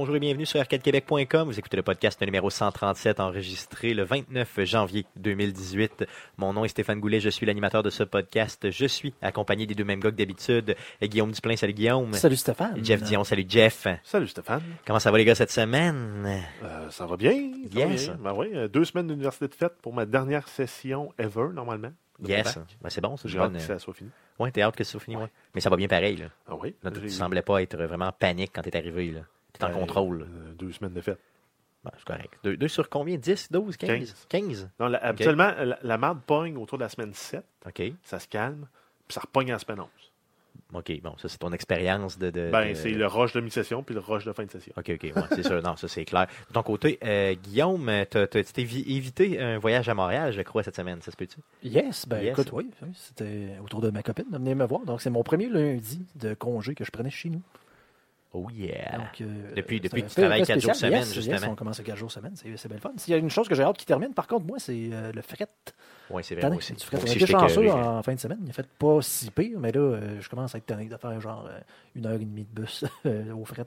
Bonjour et bienvenue sur arcadequebec.com. Vous écoutez le podcast numéro 137 enregistré le 29 janvier 2018. Mon nom est Stéphane Goulet, je suis l'animateur de ce podcast. Je suis accompagné des deux mêmes gars que d'habitude. Guillaume Duplain, salut Guillaume. Salut Stéphane. Jeff Dion, salut Jeff. Salut Stéphane. Comment ça va les gars cette semaine? Euh, ça va bien. Ça Yes. va bien. Ben oui, euh, deux semaines d'université de fête pour ma dernière session ever, normalement. Yes. Ben, c'est bon, c'est J'ai hâte bonne- que ça soit fini. Ouais, t'es hâte que ça soit fini, ouais. Mais ça va bien pareil, là. Ah oui. Là, tu semblais pas être vraiment en panique quand t'es arrivé, là. T'es en Ben, contrôle. euh, deux semaines de fête. Ben, c'est correct. Deux, deux sur combien? 10, 12, 15? 15? Non, la- habituellement, la, la marde pogne autour de la semaine 7. OK. Ça se calme. Puis ça repogne en semaine 11. OK, bon, ça, c'est ton expérience de... de- Ben, de- c'est le rush de mi-session puis le rush de fin de session. OK, OK, ouais, c'est sûr. Non, ça, c'est clair. De ton côté, euh, Guillaume, tu t'es vi- évité un voyage à Montréal, je crois, cette semaine. Ça se peut-tu? Yes, ben Yes. écoute, oui, oui, c'était autour de ma copine de venir me voir. Donc, c'est mon premier lundi de congé que je prenais chez nous. Oh yeah! Donc, euh, Depuis- c'est depuis que tu travailles fait quatre jours spécial. semaine, Yes, justement. yes, on commence à 4 jours semaine, c'est c'est bien le fun. S'il y a une chose que j'ai hâte qui termine, par contre, moi, c'est euh, le fret. Oui, c'est vrai, moi aussi. du fret. Moi On a aussi, été chanceux en fin de semaine. Il a fait pas si pire, mais là, euh, je commence à être tanné de faire genre euh, une heure et demie de bus euh, au fret.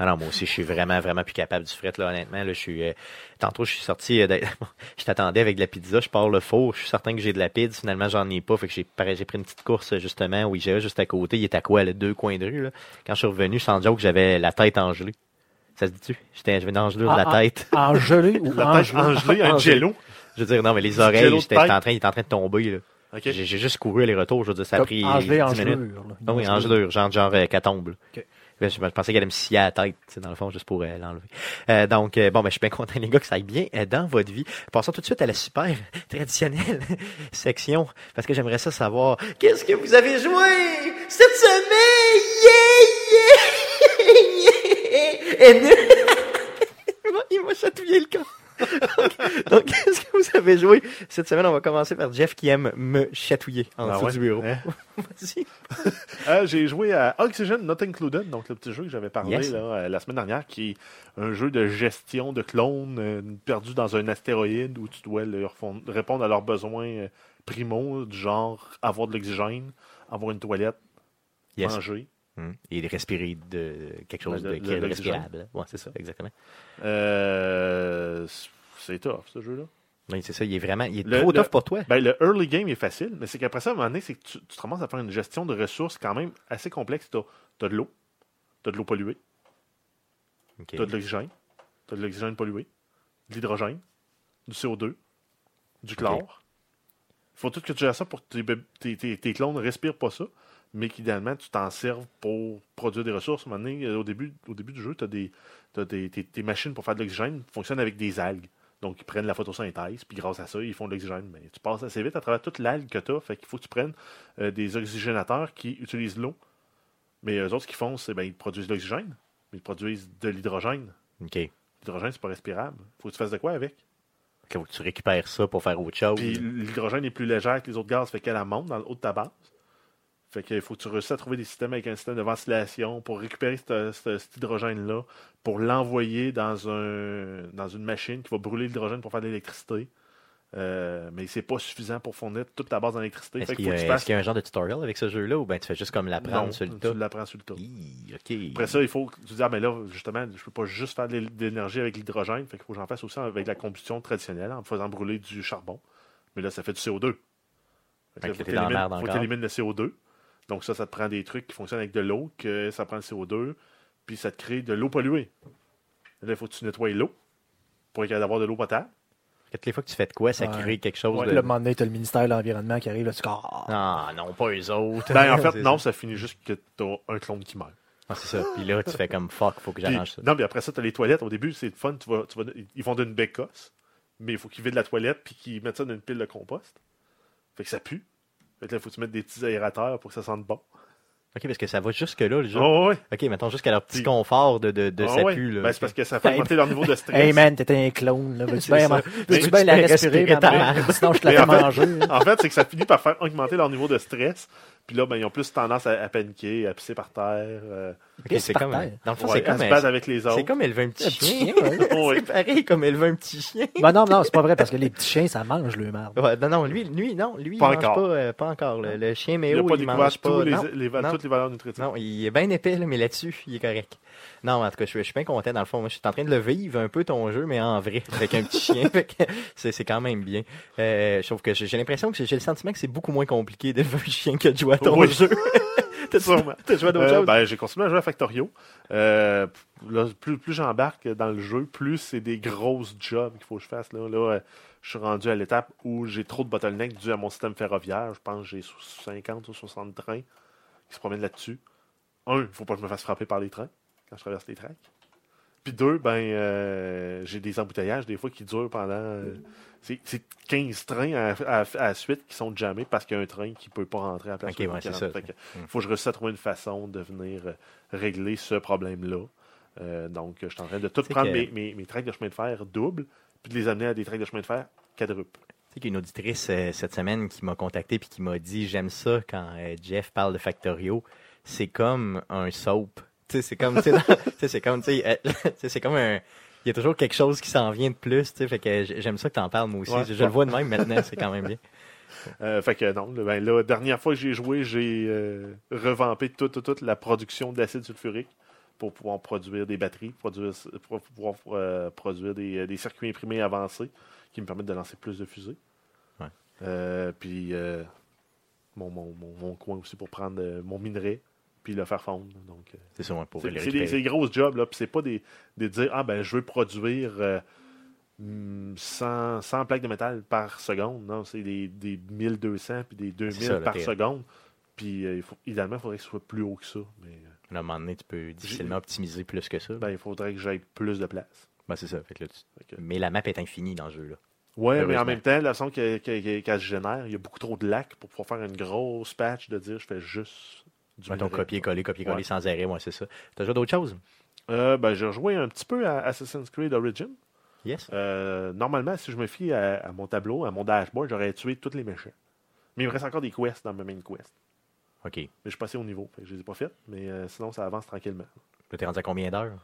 Euh, Ah non, moi aussi, je suis vraiment, vraiment plus capable du fret, là, honnêtement. Là, je suis, euh, tantôt, je suis sorti, euh, d'être- je t'attendais avec de la pizza, je pars le four, je suis certain que j'ai de la pizza, finalement, j'en ai pas, fait que j'ai, pareil, j'ai pris une petite course, justement, où j'ai juste à côté, il était à quoi, les deux coins de rue, là? Quand je suis revenu, sans joke, j'avais la tête engelée. Ça se dit-tu? J'étais, j'avais une engelure de la Ah, ah. tête. en gelé ou La en tête gelé. engelée, un Engelée. jello. Je veux dire, non, mais les oreilles, j'étais, en train, il était en train de tomber, là. OK. J'ai, juste couru aller-retour, je veux dire, ça a pris en gelé, en 10 minutes. gelure. là. Ah oui, Une en gelure, genre, genre euh, là. Ok. Je, pensais qu'elle allait me scier à la tête, dans le fond, juste pour euh, l'enlever. Euh, donc, euh, bon, ben, je suis bien content, les gars, que ça aille bien dans votre vie. Passons tout de suite à la super traditionnelle section, parce que j'aimerais ça savoir, qu'est-ce que vous avez joué cette semaine? Yeah! Et nous- Il m'a chatouillé le corps. donc, qu'est-ce que vous avez joué? Cette semaine? On va commencer par Jeff qui aime me chatouiller en Ah dessous ouais? du bureau. Hein? Vas-y. Euh, j'ai joué à Oxygen Not Included, donc le petit jeu que j'avais parlé Yes. là, euh, la semaine dernière, qui est un jeu de gestion de clones euh, perdus dans un astéroïde où tu dois leur répondre à leurs besoins euh, primaux, du genre avoir de l'oxygène, avoir une toilette, Yes. manger. Hum, Et de respirer de quelque chose De- qui est respirable. Ouais, c'est ça, exactement. Euh, c'est tough, ce jeu-là. Oui, c'est ça. Il est vraiment. Il est Le- trop le- tough pour toi. Ben, le early game est facile, mais c'est qu'après ça, à un moment donné, c'est que tu, tu te ramasses à faire une gestion de ressources quand même assez complexe. Tu as, de l'eau, tu as de l'eau polluée, Ok. tu as de l'oxygène, tu as de l'oxygène pollué, de l'hydrogène, du CO2, du chlore. Il faut tout que tu gères ça pour que tes, bébés- tes, tes- tes clones ne respirent pas ça, mais qu'idéalement, tu t'en serves pour produire des ressources. À un moment donné, euh, au, début, au début du jeu, tu as des, tes, tes machines pour faire de l'oxygène qui fonctionnent avec des algues. Donc, ils prennent la photosynthèse, puis grâce à ça, ils font de l'oxygène. Mais tu passes assez vite à travers toute l'algue que tu as. Fait qu'il faut que tu prennes euh, des oxygénateurs qui utilisent l'eau. Mais eux autres, ce qu'ils font, c'est ben, ils produisent de l'oxygène, mais ils produisent de l'hydrogène. OK. L'hydrogène, c'est pas respirable. faut que tu fasses de quoi avec? faut que tu récupères ça pour faire autre chose. Puis l'hydrogène est plus léger que les autres gaz, fait qu'elle monte dans le haut de ta base. Fait qu'il faut que tu réussisses à trouver des systèmes avec un système de ventilation pour récupérer ce- ce- cet hydrogène-là, pour l'envoyer dans, un, dans une machine qui va brûler l'hydrogène pour faire de l'électricité. Euh, mais c'est pas suffisant pour fournir toute ta base en électricité. Est-ce qu'il y, a- tu y un genre de tutorial avec ce jeu-là ou ben tu fais juste comme l'apprendre sur le tu tas? l'apprends sur le tas. Hi. Après ça, il faut que tu dis, ah, mais là, justement, je peux pas juste faire de l'é- de l'énergie avec l'hydrogène. Fait qu'il faut que j'en fasse aussi avec la combustion traditionnelle, en faisant brûler du charbon. Mais là, ça fait du CO2. Fait que Fait là, que faut que tu élimines le CO2. Donc ça, ça te prend des trucs qui fonctionnent avec de l'eau, que ça prend le CO2, puis ça te crée de l'eau polluée. Là, il faut que tu nettoies l'eau pour être capable d'avoir de l'eau potable. Toutes les fois que tu fais de quoi, ça Ouais. crée quelque chose Ouais, de. Le moment donné, t'as le ministère de l'Environnement qui arrive, là, tu ah, Ah non, pas eux autres. Ben, en fait, non, ça. ça finit juste que tu as un clone qui meurt. Ah, c'est ça. Puis là, tu fais comme fuck, faut que j'arrange ça. Non, mais après ça, tu as les toilettes. Au début, c'est fun. Tu vas, tu vas- ils font d'une bécosse, mais il faut qu'ils vident la toilette puis qu'ils mettent ça dans une pile de compost. Fait que ça pue. Fait que là, il faut que tu mettes des petits aérateurs pour que ça sente bon? OK, parce que ça va jusque-là, le jeu. Oh, ouais. OK, mettons jusqu'à leur petit confort de, de, de ça ouais. pue, là. Ben, c'est parce que ça fait augmenter leur niveau de stress. Hey man, t'étais un clone, là. Veux-tu bien, tu bien la respirer, respirer merde. Sinon, je te la Mais fais en fait- manger. hein. En fait, c'est que ça finit par faire augmenter leur niveau de stress. Puis là, ben, ils ont plus tendance à, à paniquer, à pisser par terre. euh, c'est comme, terre. dans le fond, ouais, c'est comme, se euh, battre avec les autres. c'est comme élever un petit Un petit chien. chien, ouais. C'est pareil comme élever un petit chien. Ben non, non, c'est pas vrai, parce que les petits chiens, ça mange le merde. Ouais, non, non, lui, lui, non, lui, Pas il mange encore. pas, euh, pas encore. Le, le chien Il méo, n'a pas il mange pas. les, les toutes les valeurs nutritives. non, il est bien épais, là, mais là-dessus, il est correct. Non, en tout cas, je suis, je suis bien content. Dans le fond, moi, je suis en train de le vivre un peu ton jeu, mais en vrai, avec un petit chien. C'est, c'est quand même bien. Euh, je trouve que j'ai, l'impression que j'ai le sentiment que c'est beaucoup moins compliqué d'élever un chien que de jouer ton Oui. jeu. t'as, Sûrement. t'as joué à d'autres Euh, choses? ben, j'ai continué à jouer à Factorio. Euh, là, plus plus j'embarque dans le jeu, plus c'est des grosses jobs qu'il faut que je fasse. Là, là je suis rendu à l'étape où j'ai trop de bottlenecks dû à mon système ferroviaire. Je pense que j'ai 50 ou 60 trains qui se promènent là-dessus. Un, il faut pas que je me fasse frapper par les trains quand je traverse les tracks. Puis deux, ben, euh, j'ai des embouteillages des fois qui durent pendant. euh, c'est c'est 15 trains à, à- à la suite qui sont jammés parce qu'il y a un train qui peut pas rentrer à la place. Ok, où il ouais, ça. Fait que Mm. faut que je réussisse à trouver une façon de venir euh, régler ce problème-là. Euh, donc, je suis en train de tout prendre que- mes, mes, mes tracks de chemin de fer doubles, puis de les amener à des tracks de chemin de fer quadruples. Tu sais qu'il y a une auditrice euh, cette semaine qui m'a contacté puis qui m'a dit j'aime ça quand euh, Jeff parle de Factorio. C'est comme un soap. Sais, c'est comme, tu sais, c'est comme, tu sais, euh, tu sais, c'est comme un. Il y a toujours quelque chose qui s'en vient de plus, tu sais, fait que j'aime ça que t'en parles moi aussi. Ouais. je, je le vois de même maintenant, c'est quand même bien. Euh, fait que non, ben, la dernière fois que j'ai joué, j'ai euh, revampé toute, toute, toute la production d'acide sulfurique pour pouvoir produire des batteries, produire, pour pouvoir euh, produire des, des circuits imprimés avancés qui me permettent de lancer plus de fusées. Ouais. Puis mon, mon, mon, mon coin aussi pour prendre mon minerai puis le faire fondre. Donc, euh, C'est ça, pour c'est des, grosses jobs, là. Puis c'est pas des, des dire, ah ben, je veux produire euh, hmm, 100, 100 plaques de métal par seconde. Non, c'est des, des 1200 puis des 2000 ça, là, par seconde. Puis euh, il faut, idéalement, il faudrait que ce soit plus haut que ça. Mais euh, À un moment donné, tu peux difficilement optimiser plus que ça. Ben, ben, il faudrait que j'aille plus de place. c'est ça. Fait que là, tu- Mais la map est infinie dans le jeu, là. Ouais, mais en même temps, la façon qu'elle se génère, il y a beaucoup trop de lacs pour pouvoir faire une grosse patch de dire je fais juste du Mettons copier-coller, copier-coller Ouais. sans arrêt, ouais, c'est ça. T'as joué d'autres choses? Euh, ben, j'ai rejoué un petit peu à Assassin's Creed Origin. Yes. Euh, normalement, si je me fie à, à mon tableau, à mon dashboard, j'aurais tué tous les méchants. Mais il me reste encore des quests dans ma main quest. OK. Mais je suis passé au niveau. Fait que je les ai pas faites, mais euh, sinon, ça avance tranquillement. Là, t'es rendu à combien d'heures?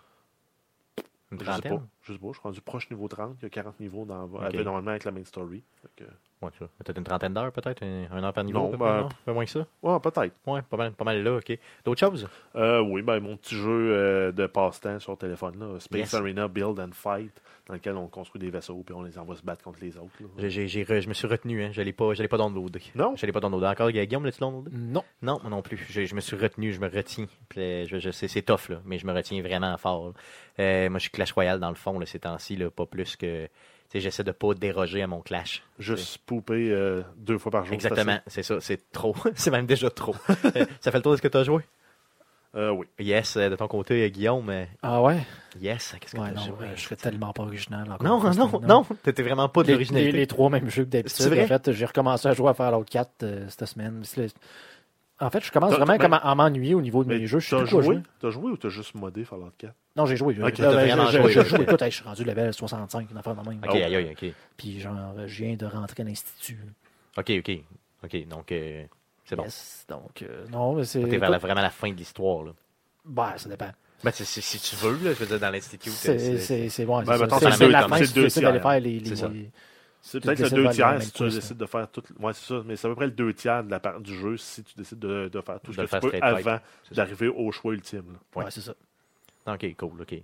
Une trentaine? Je sais pas. Je suis rendu proche niveau 30. Il y a 40 niveaux dans, Ok. avec- normalement avec la main story. Que- Ouais, ça. Peut-être une trentaine d'heures, peut-être? Un, un heure par niveau? Non, à peu ben, près, non? Un peu moins que ça? Ouais, peut-être. Ouais, pas mal, pas mal là, OK. D'autres choses? Euh, oui, ben, mon petit jeu euh, de passe-temps sur téléphone, là, Space Yes. Arena Build and Fight, dans lequel on construit des vaisseaux puis on les envoie se battre contre les autres. là. Re- je me suis retenu, hein. Je l'ai pas, pas downloadé. Non? Je l'ai pas downloadé. Encore, Guillaume, l'as-tu downloadé? Non. Non, moi non plus. Je, je me suis retenu, je me retiens. Puis, euh, je, je sais, c'est tough, là, mais je me retiens vraiment fort. Euh, moi, je suis Clash Royale dans le fond, là, ces temps-ci, là, pas plus que. J'essaie de pas déroger à mon Clash. Juste pouper euh, deux fois par jour. Exactement, c'est ça, c'est trop. c'est même déjà trop. Euh, ça fait le tour de ce que tu as joué? Euh, oui. Yes, de ton côté, Guillaume. Ah ouais? Yes, qu'est-ce que Ouais, t'as non, joué? euh, je serais tellement pas original. encore Non, non, non, semaine. t'étais vraiment pas de Les, les, les trois mêmes jeux que d'habitude. En fait, j'ai recommencé à jouer à Fallout 4 euh, cette semaine. C'est En fait, je commence T'as- vraiment comme à, à m'ennuyer au niveau de mes jeux. Je t'as joué? jouer. T'as joué ou t'as juste modé Fallout 4? Non, j'ai joué. Ok, Euh, t'as ben, vraiment je- joué, je ok. joue. Écoute, hey, je suis rendu level 65, une affaire de même. Ok, aïe, aïe, ok. Puis genre, je viens de rentrer à l'institut. Ok, ok. Ok, donc euh, c'est bon. Yes, donc, euh, non, mais c'est. T'es vers la- vraiment la fin de l'histoire, là. Ben, ça dépend. Ben, c'est- c'est- si tu veux, là, je veux dire, dans l'institut. C'est c'est- c'est- c'est bon, Ben, c'est ça. C'est- c'est c'est deux la fin, c'est les. C'est ça. les- C'est peut-être le deux tiers si tu décides de faire tout. Ouais, c'est ça. Mais c'est à peu près le deux tiers de la part du jeu si tu décides de, de faire tout De ce le que tu peux avant d'arriver au choix ultime. là. Ouais. Ouais, c'est ça. Ok, cool, ok.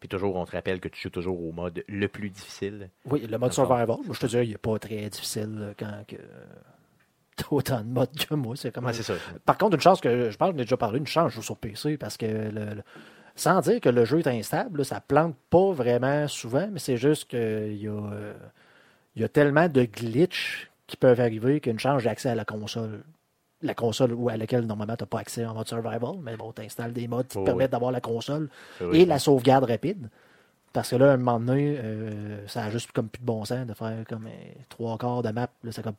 Puis toujours, on te rappelle que tu joues toujours au mode le plus difficile. Oui, le mode survival, moi, je te dirais, il n'est pas très difficile quand que... autant de modes que moi. C'est comme... Ouais, ça. Par contre, une chance que je pense, j'en ai déjà parlé, une chance, je joue sur PC parce que le- le- sans dire que le jeu est instable, là, ça plante pas vraiment souvent, mais c'est juste qu'il y a, euh, il y a tellement de glitches qui peuvent arriver qu'une chance j'ai accès à la console. La console à laquelle normalement tu n'as pas accès en mode survival, mais bon, tu installes des modes qui Oh, te permettent oui. d'avoir la console Oui. et la sauvegarde rapide. Parce que là, à un moment donné, euh, ça a juste comme plus de bon sens de faire comme euh, trois quarts de map. Là, c'est comme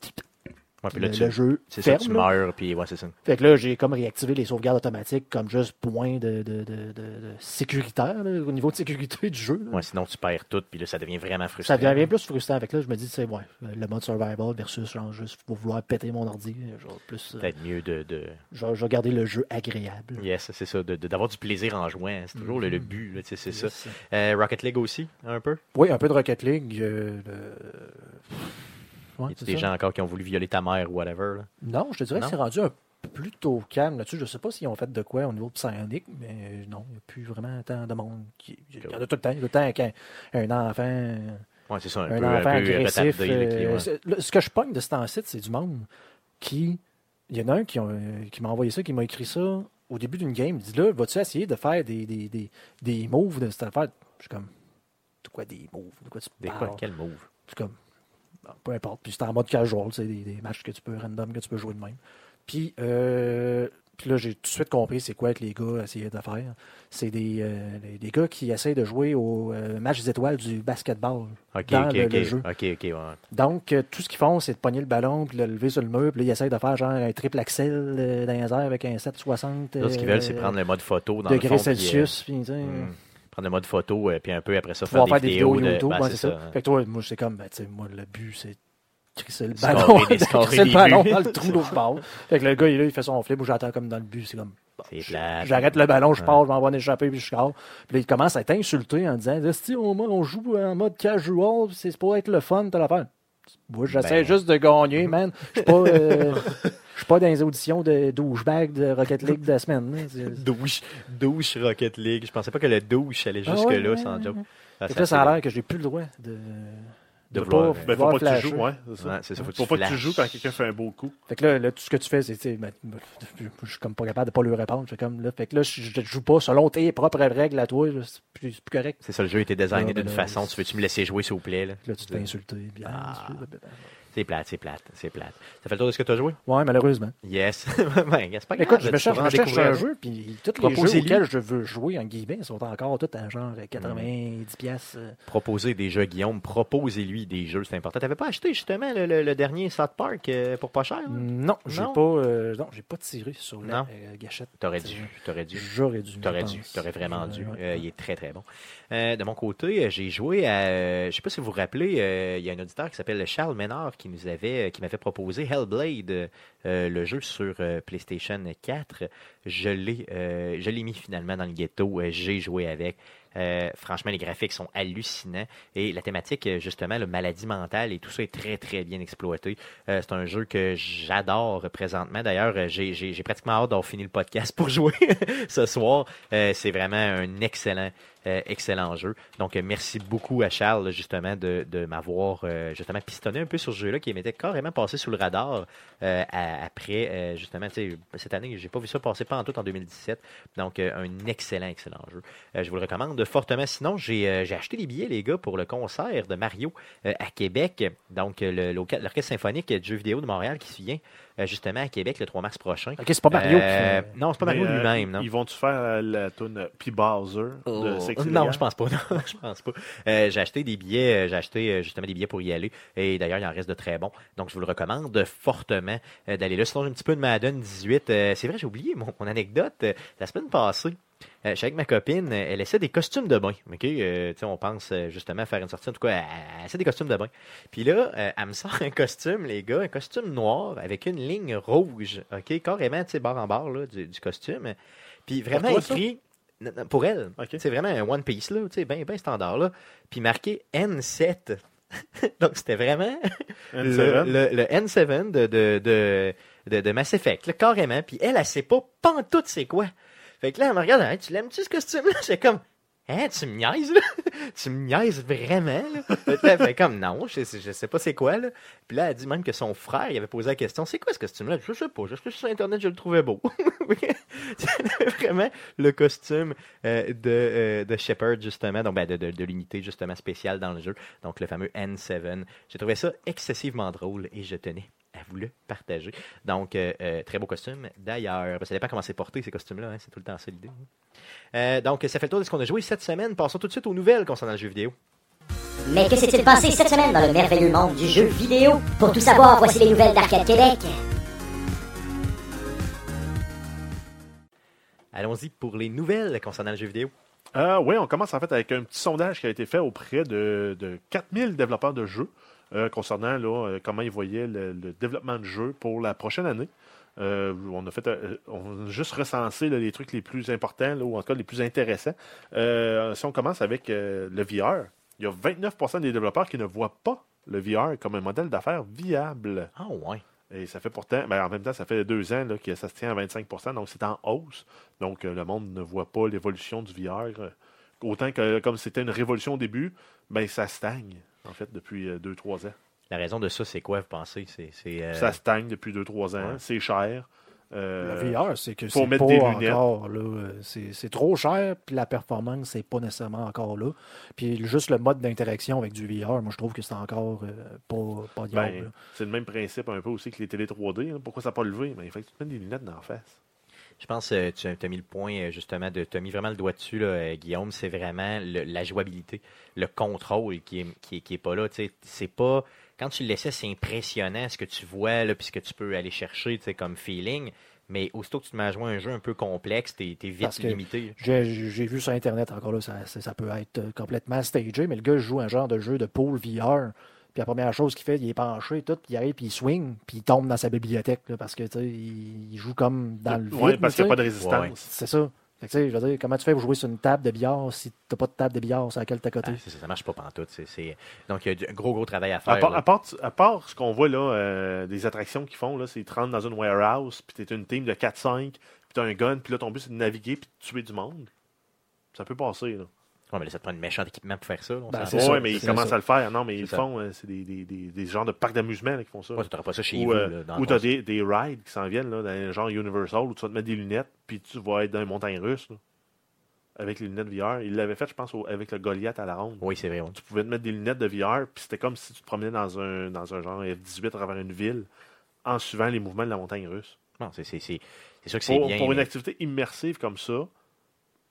Ouais, puis là, le, tu- le jeu C'est ça, ferme. tu là. meurs, puis ouais, c'est ça. Fait que là, j'ai comme réactivé les sauvegardes automatiques comme juste point de, de, de, de- de sécuritaire, là, au niveau de sécurité du jeu. là. Ouais, sinon, tu perds tout, puis là, ça devient vraiment frustrant. Ça devient bien plus frustrant. Avec là, je me dis, c'est ouais, le mode survival versus genre juste pour vouloir péter mon ordi. Genre, plus, euh, Peut-être mieux de. de... genre, je vais garder le jeu agréable. Yes, c'est ça, de- de- d'avoir du plaisir en jouant. C'est toujours le, le but, c'est ça. Euh, Rocket League aussi, un peu? Oui, un peu de Rocket League. euh, le- Ouais, Y a des ça. gens encore qui ont voulu violer ta mère ou whatever? là? Non, je te dirais Non? que c'est rendu un plutôt calme là-dessus. Je sais pas s'ils ont fait de quoi au niveau psyonique, mais non, il n'y a plus vraiment tant de monde. Qui... Il y en a tout le temps. Il y a tout le temps qu'un un enfant, Ouais, c'est ça, un, un peu, enfant un peu agressif. qui- euh, ouais. ce que je pogne de ce temps-ci, c'est du monde qui. Il y en a un qui, ont- qui m'a envoyé ça, qui m'a écrit ça au début d'une game. Il dit là, vas-tu essayer de faire des, des, des, des moves de cette affaire? Je suis comme. De quoi des moves? De quoi tu Des parles? quoi, quel move? C'est comme. Peu importe. Puis c'est en mode casual, c'est des, des matchs que tu peux random, que tu peux jouer de même. Puis, euh, puis là, j'ai tout de suite compris c'est quoi que les gars essayaient de faire. C'est des, euh, des, gars qui essayent de jouer au euh, match des étoiles du basketball. Ok, dans ok, le, le jeu. Ouais. Donc, euh, tout ce qu'ils font, c'est de pogner le ballon, puis le lever sur le mur, puis là, ils essayent de faire genre un triple axel euh, dans les airs avec un 760 Là, ce qu'ils veulent, c'est prendre le mode photo dans le degrés fond, puis, euh, Celsius. puis, hmm, prendre le mode photo, euh, puis un peu après ça, faire des, faire des vidéos, de- YouTube, ben, c'est c'est ça. ça. Fait que toi, moi, c'est comme, ben, tu sais, moi, le but, c'est crisser le ballon, crisser le ballon dans le trou l'autre. Fait que le gars, il, là, il fait son flip, moi, j'attends comme dans le but, c'est comme, C'est j'arrête le ballon, je pars, je m'en vais en échapper, puis je score. Puis là, il commence à être insulté en disant, Esti, on, on joue en mode casual, c'est pour être le fun, t'as l'affaire. Moi, j'essaie Ben. juste de gagner, man. Je suis pas, euh, suis pas dans les auditions de douchebag de Rocket League de la semaine. Douche, douche Rocket League. Je pensais pas que le douche allait Ah jusque-là, ouais, sans ouais, joke. ouais. Ah, Fait ça, a l'air que j'ai plus le droit de. De de vouloir, pas Ben, faut pas que tu joues, ouais, c'est ça. Ouais, c'est ça, faut que faut tu pas que tu flashes. joues quand quelqu'un fait un beau coup. Fait que là, là, tout ce que tu fais, c'est, ben, ben, je suis comme pas capable de pas lui répondre. Je fais comme, là, fait que là, je, je joue pas selon tes propres règles à toi, c'est plus, c'est plus correct. C'est ça, le jeu était designé Ah, ben d'une façon. Tu veux-tu me laisser jouer, s'il vous plaît? Là, Là, tu te fais insulter. ah, Ah. C'est- C'est plate, c'est plate, c'est plate. Ça fait le tour de ce que tu as joué? Ouais, malheureusement. Yes. ben, c'est pas grave. Écoute, je me cherche, je cherche un jeu, puis tous les Proposez-lui. jeux auxquels je veux jouer, en guillemets, sont encore tous à genre 90 pièces. euh. Proposer des jeux, Guillaume. Proposez-lui des jeux, c'est important. T'avais pas acheté justement le, le- le dernier South Park euh, pour pas cher? là? Non, j'ai pas, euh, non, j'ai pas tiré sur la euh, gâchette. T'aurais dû, t'aurais dû. J'aurais dû. T'aurais dû, t'aurais vraiment dû. il est très très bon. De mon côté, j'ai joué à, je sais pas si vous vous rappelez, il y a un auditeur qui s'appelle Charles Ménard euh, qui m'avait proposé Hellblade, euh, le jeu sur euh, PlayStation 4. Je l'ai, je l'ai mis finalement dans le ghetto. J'ai joué avec. Euh, franchement, les graphiques sont hallucinants et la thématique, euh, justement, la maladie mentale et tout ça est très très bien exploité. Euh, c'est un jeu que j'adore présentement. D'ailleurs, j'ai pratiquement hâte d'avoir fini le podcast pour jouer ce soir. C'est vraiment un excellent, excellent jeu. Donc, merci beaucoup à Charles, justement, de, m'avoir justement pistonné un peu sur ce jeu-là qui m'était carrément passé sous le radar après, justement, cette année, j'ai pas vu ça passer pas en tout en 2017. Donc, un excellent, excellent jeu. Je vous le recommande fortement. Sinon, j'ai euh, j'ai acheté des billets, les gars, pour le concert de Mario euh, à Québec. Donc, euh, le- l'orchestre symphonique de jeux vidéo de Montréal qui se vient euh, justement à Québec le 3 mars prochain. Ok, c'est pas Mario qui Euh, Non, c'est pas Mario euh, lui-même, non? Ils vont-tu faire la tune P. Bowser de Oh, Sexy non, je pense pas. Non, je pense pas. Euh, j'ai acheté des billets, j'ai acheté justement des billets pour y aller. Et d'ailleurs, il en reste de très bons. Donc, je vous le recommande fortement euh, d'aller là. Sinon, j'ai un petit peu de Madden 18. Euh, c'est vrai, j'ai oublié mon, mon anecdote. Euh, la semaine passée, je suis avec ma copine, euh, elle essaie des costumes de bain. OK? Euh, on pense euh, justement faire une sortie. En tout cas, elle, elle essaie des costumes de bain. Puis là, euh, elle me sort un costume, les gars, un costume noir avec une ligne rouge. OK? Carrément, tu sais, barre en barre là, du, du costume. Puis vraiment toi, écrit. Pour elle. C'est vraiment un One Piece, là, bien ben standard, là. Puis marqué N7. Donc, c'était vraiment le, N7. le- le N7 de, de, de, Mass Effect, là, carrément. Puis elle, elle sait pas pantoute c'est quoi. Fait que là, elle me regarde, tu l'aimes-tu ce costume-là? C'est comme, hein, tu me niaises, là? tu me niaises vraiment, là? Fait que comme, non, je, sais- sais pas c'est quoi, là. Puis là, elle dit même que son frère, il avait posé la question, c'est quoi ce costume-là? Je sais pas, je suis sur Internet, je le trouvais beau. C'est vraiment le costume euh, de, euh, de Shepard, justement, donc ben, de, de, de l'unité, justement, spéciale dans le jeu. Donc, le fameux N7. J'ai trouvé ça excessivement drôle et je tenais à vous le partager. Donc, euh, euh, très beau costume. D'ailleurs, ça dépend comment c'est porté, ces costumes-là. hein, c'est tout le temps ça l'idée. hein. Euh, donc, ça fait le tour de ce qu'on a joué cette semaine. Passons tout de suite aux nouvelles concernant le jeu vidéo. Mais que s'est-il passé cette semaine dans le merveilleux monde du jeu vidéo? Pour tout savoir, voici les nouvelles d'Arcade Québec. Allons-y pour les nouvelles concernant le jeu vidéo. Euh, oui, on commence en fait avec un petit sondage qui a été fait auprès de, de 4000 développeurs de jeux euh, concernant là, euh, comment ils voyaient le, le développement de jeux pour la prochaine année. Euh, on a fait euh, on a juste recensé là, les trucs les plus importants là, ou en tout cas les plus intéressants. Si on commence avec le VR, il y a 29% des développeurs qui ne voient pas le VR comme un modèle d'affaires viable. Ah ouais. Et ça fait pourtant, ben, en même temps, ça fait deux ans là, que ça se tient à 25% donc c'est en hausse. Donc le monde ne voit pas l'évolution du VR. autant que comme c'était une révolution au début, ben ça stagne, en fait, depuis 2-3 ans. La raison de ça, c'est quoi, vous pensez? C'est, c'est, euh, Ça stagne depuis 2-3 ans, ouais. c'est cher. Euh, Le VR, c'est que faut c'est mettre pas des lunettes. encore là. euh, C'est c'est trop cher, puis la performance, c'est pas nécessairement encore là. Puis juste le mode d'interaction avec du VR, moi je trouve que c'est encore euh, pas, pas diable, ben, c'est le même principe un peu aussi que les télé 3D. hein. Pourquoi ça n'a pas levé? Ben, il faut que tu te mettes des lunettes dans la face. Je pense que tu as mis le point, euh, justement, de, tu as mis vraiment le doigt dessus, là, euh, Guillaume. C'est vraiment le- la jouabilité, le contrôle qui est, qui est, qui est pas là. tu. C'est pas. Quand tu le laissais, c'est impressionnant ce que tu vois, là, puis ce que tu peux aller chercher tu comme feeling. Mais aussitôt que tu te mets à jouer à un jeu un peu complexe, t'es es vite Parce limité. J'ai vu sur Internet encore là, ça, ça, peut être euh, complètement stagé, mais le gars joue un genre de jeu de pool VR. Puis la première chose qu'il fait, il est penché, tout, puis il arrive, puis il swing, puis il tombe dans sa bibliothèque, là, parce que tu sais, il, il joue comme dans le vide. Ouais, parce qu'il n'y a pas de résistance. Ouais. C'est ça. Fait que, je veux dire, comment tu fais pour jouer sur une table de billard si t'as pas de table de billard sur laquelle t'as côté? Ah, ça, ça marche pas pantoute. c'est- Donc, il y a du- un gros, gros travail à À faire. part, à part- à part ce qu'on voit là, euh, des attractions qu'ils font, là, c'est qu'ils te rentrent dans une warehouse, puis t'es une team de 4-5, puis t'as un gun, puis là ton but c'est de naviguer puis de tuer du monde. Ça peut passer, là. Ouais, mais là, ça te prend un méchant équipement pour faire ça. Ben, Ouais, mais ils commencent ça. à le faire. Non, mais ils C'est le font. euh, C'est des, des, des, des genres de parcs d'amusement qui font ça. Ouais, tu n'auras pas ça chez Ou vous. euh, ou ton- t'as des, des rides qui s'en viennent, là, dans un genre Universal, où tu vas te mettre des lunettes, puis tu vas être dans une montagne russe, là, avec les lunettes VR. Ils l'avaient fait, je pense, au- avec le Goliath à la ronde. Oui, c'est vrai. ouais. Tu pouvais te mettre des lunettes de VR, puis c'était comme si tu te promenais dans un, dans un genre F-18 à travers une ville, en suivant les mouvements de la montagne russe. Bon, c'est c'est- c'est- c'est sûr que c'est Pour, bien. pour une activité immersive comme ça,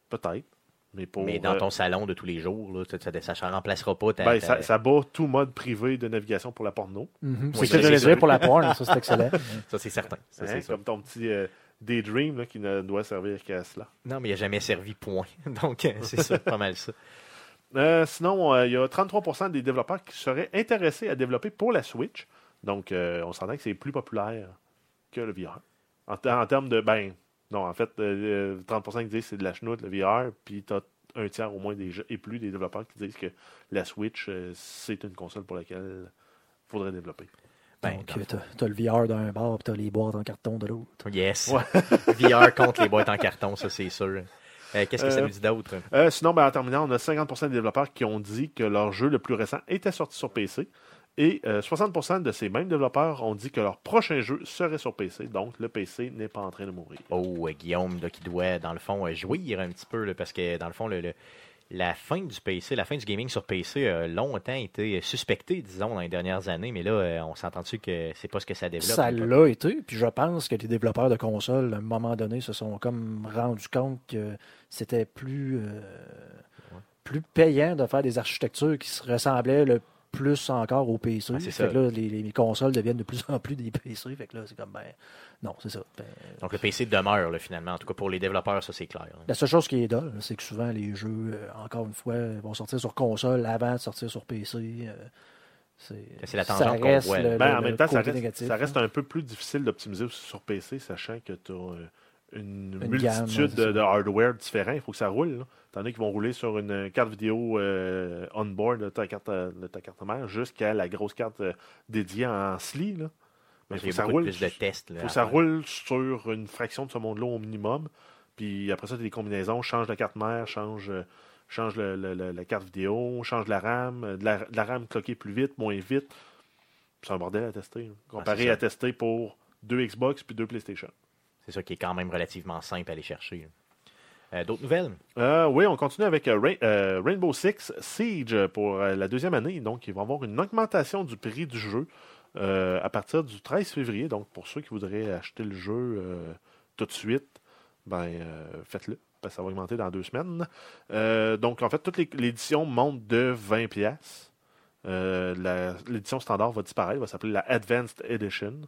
peut-être. Mais pour. Mais dans euh, ton salon de tous les jours, là, ça ne remplacera pas ta. ben, ta- ça, ça bat tout mode privé de navigation pour la porno. Mhm. Oui, C'est ce que pour la porn, ça c'est excellent. ça, c'est certain. Ça, Hein, comme ton petit euh, daydream là, qui ne doit servir qu'à cela. Non, mais il n'a jamais servi point. Donc, euh, c'est ça, pas mal ça. Euh, sinon, euh, il y a 33% des développeurs qui seraient intéressés à développer pour la Switch. Donc, euh, on s'entend que c'est plus populaire que le VR. En, en termes de. Ben, non, en fait, euh, euh, 30% qui disent que c'est de la chenoute, le VR, puis tu as un tiers au moins des jeux, et plus des développeurs qui disent que la Switch, euh, c'est une console pour laquelle il faudrait développer. Ben, Donc, euh, t'as t'as le VR d'un bar, puis t'as les boîtes en carton de l'autre. Yes. Ouais. VR contre les boîtes en carton, ça, c'est sûr. Euh, Qu'est-ce que ça Euh, nous dit d'autre? Euh, sinon, ben, en terminant, on a 50% des développeurs qui ont dit que leur jeu le plus récent était sorti sur PC. Et euh, 60% de ces mêmes développeurs ont dit que leur prochain jeu serait sur PC. Donc, le PC n'est pas en train de mourir. Oh, euh, Guillaume, là, qui doit, dans le fond, euh, jouir un petit peu, là, parce que, dans le fond, le, le- la fin du PC, la fin du gaming sur PC a longtemps été suspectée, disons, dans les dernières années, mais là, euh, on s'entend-tu que c'est pas ce que ça développe? Ça l'a été, puis je pense que les développeurs de consoles, à un moment donné, se sont comme rendus compte que c'était plus, euh, plus payant de faire des architectures qui se ressemblaient le plus encore au PC. Ah, c'est fait ça. que là, les, les consoles deviennent de plus en plus des PC. Fait que là, c'est comme, ben, non, c'est ça. Ben, Donc, le PC demeure, là, finalement. En tout cas, pour les développeurs, ça, c'est clair. hein. la seule chose qui est dole, c'est que souvent, les jeux, euh, encore une fois, vont sortir sur console avant de sortir sur PC. euh, c'est C'est la tangente qu'on voit, le- là. le- Ben, en même temps, ça reste, négatif, ça reste hein. un peu plus difficile d'optimiser sur PC, sachant que tu as une, Une multitude de, hardware différents. Il faut que ça roule. là. T'en as qui vont rouler sur une carte vidéo euh, on-board de ta carte, de ta carte mère jusqu'à la grosse carte euh, dédiée en SLI. Là. Mais il faut ça roule. plus de tests. là, faut à que ça roule sur une fraction de ce monde-là au minimum. Puis après ça, tu as des combinaisons. Change la carte mère, change, euh, change le- le- le- la carte vidéo, change la RAM. euh, De la, de la RAM cloquée plus vite, moins vite. C'est un bordel à tester. là. Comparé c'est ça. à tester pour deux Xbox puis deux PlayStation. C'est ça qui est quand même relativement simple à aller chercher. là. Euh, D'autres nouvelles? Euh, oui, on continue avec euh, Rain- Rainbow Six Siege pour la deuxième année. Donc, il va y avoir une augmentation du prix du jeu à partir du 13 février. Donc, pour ceux qui voudraient acheter le jeu tout de suite, ben, faites-le. parce que ça va augmenter dans deux semaines. Donc, en fait, toute l'é- l'édition monte de 20$. piastres. Euh, la- L'édition standard va disparaître, va s'appeler la Advanced Edition.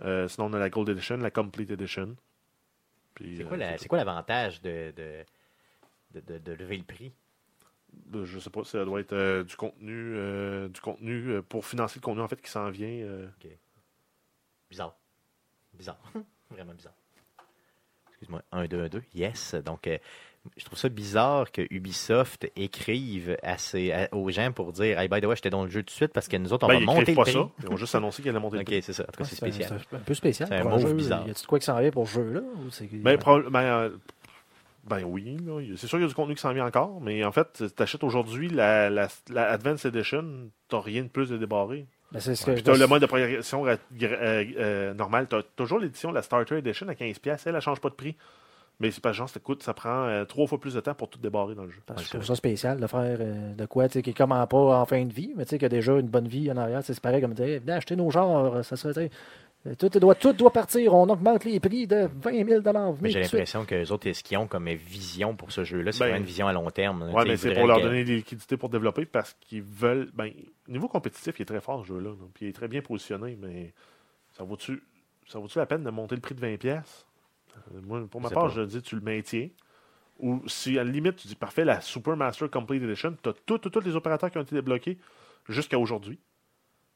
Sinon, on a la Gold Edition, la Complete Edition. C'est euh, quoi quoi l'avantage de, de, de, lever le prix? Je sais pas, ça doit être euh, du contenu, euh, du contenu euh, pour financer le contenu en fait qui s'en vient. euh. Bizarre. Bizarre. Vraiment bizarre. Excuse-moi. 1, 2, 1, 2. Yes. Donc, euh, je trouve ça bizarre que Ubisoft écrive à ses- à- aux gens pour dire Hey, by the way, j'étais dans le jeu tout de suite parce que nous autres, on Ben, va ils monter le pas prix. ça. Ils ont juste annoncé qu'ils allaient monter le Ok, c'est ça. En tout cas, c'est spécial. c'est un peu spécial. C'est un jeu. bizarre. Y a-tu de quoi qui s'en vient pour ce jeu-là Ben, ben, euh, ben oui, c'est sûr qu'il y a du contenu qui s'en vient encore, mais en fait, tu achètes aujourd'hui la, la, la Advanced Edition, t'as rien de plus de débarré. Ben, c'est ce que Puis je t'as dis. le mode de progression euh, euh, normal. T'as toujours l'édition, la Starter Edition à 15$, elle, elle change pas de prix. Mais c'est pas genre, ça coûte, ça prend euh, trois fois plus de temps pour tout débarrer dans le jeu. Parce que Ouais, je trouve c'est ça spécial de faire euh, de quoi, tu sais, qui est comme en- pas en fin de vie, mais tu sais, qui a déjà une bonne vie en arrière. C'est pareil comme dire, venez acheter nos genres, ça serait, tu sais, tout doit, tout doit partir, on augmente les prix de 20 000 Mais venez j'ai l'impression que les autres, ce qu'ils ont comme vision pour ce jeu-là, c'est Ben, vraiment une vision à long terme. Tu sais, mais c'est pour leur que- donner des liquidités pour développer parce qu'ils veulent. Ben, niveau compétitif, il est très fort ce jeu-là. là. Puis il est très bien positionné, mais ça vaut-tu ça vaut-tu la peine de monter le prix de 20$? pièces Moi, pour ma part, pas. je dis tu le maintiens. Ou si à la limite, tu dis parfait, la Super Master Complete Edition, tu as tous les opérateurs qui ont été débloqués jusqu'à aujourd'hui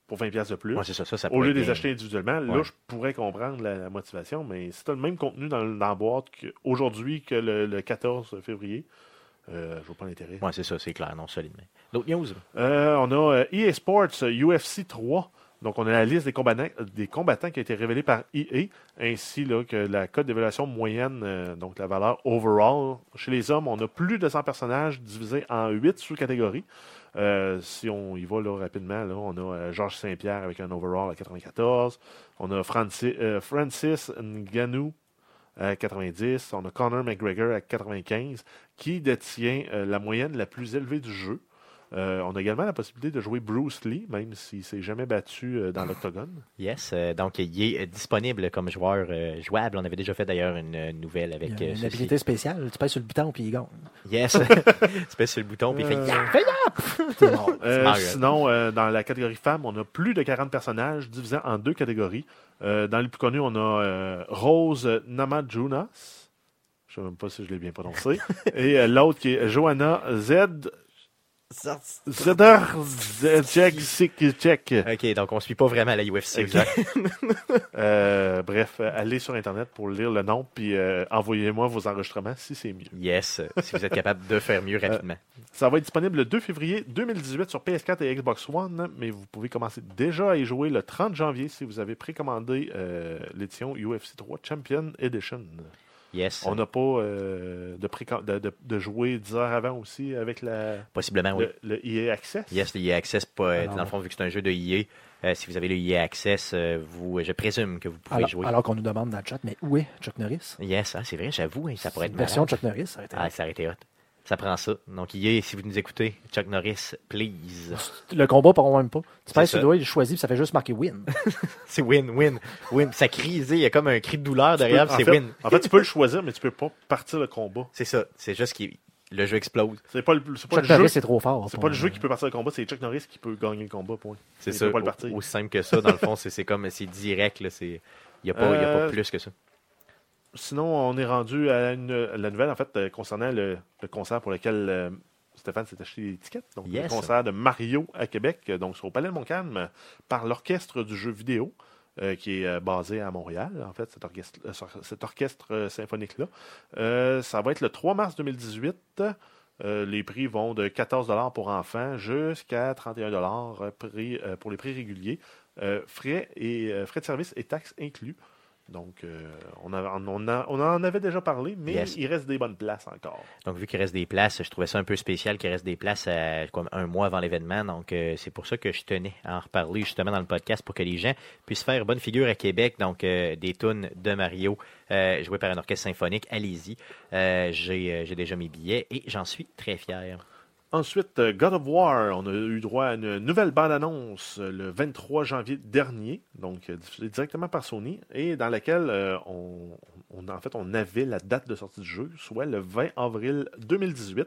pour 20$ pièces de plus. Ouais, ça, ça, ça Au lieu de les acheter individuellement, là, je pourrais comprendre la, la motivation, mais si tu as le même contenu dans, dans la boîte aujourd'hui que le, le 14 février, euh, je vois pas l'intérêt. Ouais, c'est ça, c'est clair, non, solidement. D'autres news? Euh, on a euh, EA Sports euh, UFC 3. Donc, on a la liste des combattants, des combattants qui a été révélée par EA, ainsi là, que la cote d'évaluation moyenne, euh, donc la valeur overall. Chez les hommes, on a plus de 100 personnages divisés en 8 sous-catégories. Euh, si on y va rapidement, on a euh, Georges Saint-Pierre avec un overall à 94. On a Francis, euh, Ngannou à 90. On a Conor McGregor à 95, qui détient la moyenne la plus élevée du jeu. Euh, on a également la possibilité de jouer Bruce Lee, même s'il ne s'est jamais battu euh, dans l'octogone. Yes, euh, donc il est disponible comme joueur euh, jouable. On avait déjà fait d'ailleurs une euh, nouvelle avec Il y a une ceci. habilité spéciale, tu pèses sur le bouton puis il gagne. Yes, tu pèses sur le bouton puis il fait Euh, mort. Euh, Smart, sinon, euh, dans la catégorie femmes, on a plus de 40 personnages divisés en deux catégories. Euh, dans les plus connus, on a euh, Rose Namajunas. Je ne sais même pas si je l'ai bien prononcé. Et euh, l'autre qui est Johanna Z. Zeder Zedjek Sikchek. Ok, donc on suit pas vraiment la UFC. Exact. Euh, bref, euh, allez sur Internet pour lire le nom, puis euh, envoyez-moi vos enregistrements si c'est mieux. Yes, euh, si vous êtes capable de faire mieux rapidement. Ça va être disponible le 2 février 2018 sur PS4 et Xbox One, mais vous pouvez commencer déjà à y jouer le 30 janvier si vous avez précommandé euh, l'édition UFC 3 Champion Edition. Yes, On n'a pas euh, de, précom- de, de- de jouer 10 heures avant aussi avec la, possiblement oui. le, le EA Access? Yes, le EA Access, pas, euh, dans le fond, vu que c'est un jeu de EA, euh, si vous avez le EA Access, euh, vous, je présume que vous pouvez Alors, jouer. alors qu'on nous demande dans le chat, mais où est Chuck Norris? Yes, ah, c'est vrai, j'avoue, hein, ça pourrait être Une version. Chuck Norris, ça aurait été- Ah, ça aurait été hot. Ça prend ça. Donc, EA, si vous nous écoutez, Chuck Norris, please. Le combat part même pas. Tu ça. sur le doigt, il choisit, puis ça fait juste marquer win. C'est win, win, win. Ça crie, il y a comme un cri de douleur derrière, c'est win. En fait, tu peux le choisir, mais tu peux pas partir le combat. C'est ça. C'est juste que le jeu explose. C'est pas le, c'est pas Chuck le jeu. Norris, c'est trop fort. C'est pas le jeu qui peut partir le combat, c'est Chuck Norris qui peut gagner le combat, point. C'est Il ça. peut pas le partir. Aussi simple que ça, dans le fond, c'est c'est comme, c'est direct, là. C'est, il n'y a, pas- il y a pas Euh, plus que ça. Sinon, on est rendu à, une- à la nouvelle, en fait, euh, concernant le, le concert pour lequel euh, Stéphane s'est acheté tickets. Donc, Yes. le concert de Mario à Québec, euh, donc sur au Palais de Montcalm, par l'orchestre du jeu vidéo, euh, qui est euh, basé à Montréal, en fait, cet orchestre, euh, sur- cet orchestre symphonique-là. Ça va être le 3 mars 2018. Euh, les prix vont de 14 pour enfants jusqu'à 31 euh, prix, pour les prix réguliers. Frais, et, frais de service et taxes inclus. Donc, euh, on, a- on, a- on en avait déjà parlé, mais Yes. il reste des bonnes places encore. Donc, vu qu'il reste des places, je trouvais ça un peu spécial qu'il reste des places à, comme un mois avant l'événement. Donc, euh, c'est pour ça que je tenais à en reparler justement dans le podcast pour que les gens puissent faire bonne figure à Québec. Donc, euh, des tunes de Mario euh, jouées par un orchestre symphonique. Allez-y. Euh, j'ai, euh, j'ai déjà mes billets et j'en suis très fier. Ensuite, euh, God of War, on a eu droit à une nouvelle bande-annonce euh, le 23 janvier dernier, donc euh, diffusée directement par Sony, et dans laquelle on, fait, on avait la date de sortie du jeu, soit le 20 avril 2018.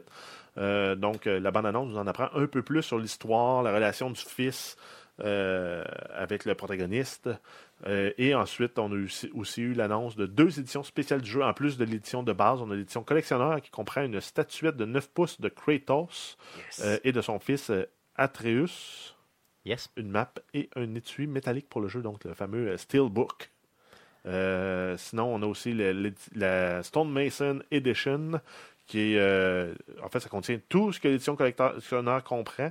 Euh, donc, la bande-annonce nous en apprend un peu plus sur l'histoire, la relation du fils euh, avec le protagoniste. Euh, et ensuite, on a aussi, aussi eu l'annonce de deux éditions spéciales du jeu. En plus de l'édition de base, on a l'édition collectionneur qui comprend une statuette de 9 pouces de Kratos Yes. euh, et de son fils Atreus, yes. une map et un étui métallique pour le jeu, donc le fameux Steelbook. Sinon, on a aussi le- le- la Stone Mason Edition, qui est. euh, en fait, ça contient tout ce que l'édition collectionneur comprend,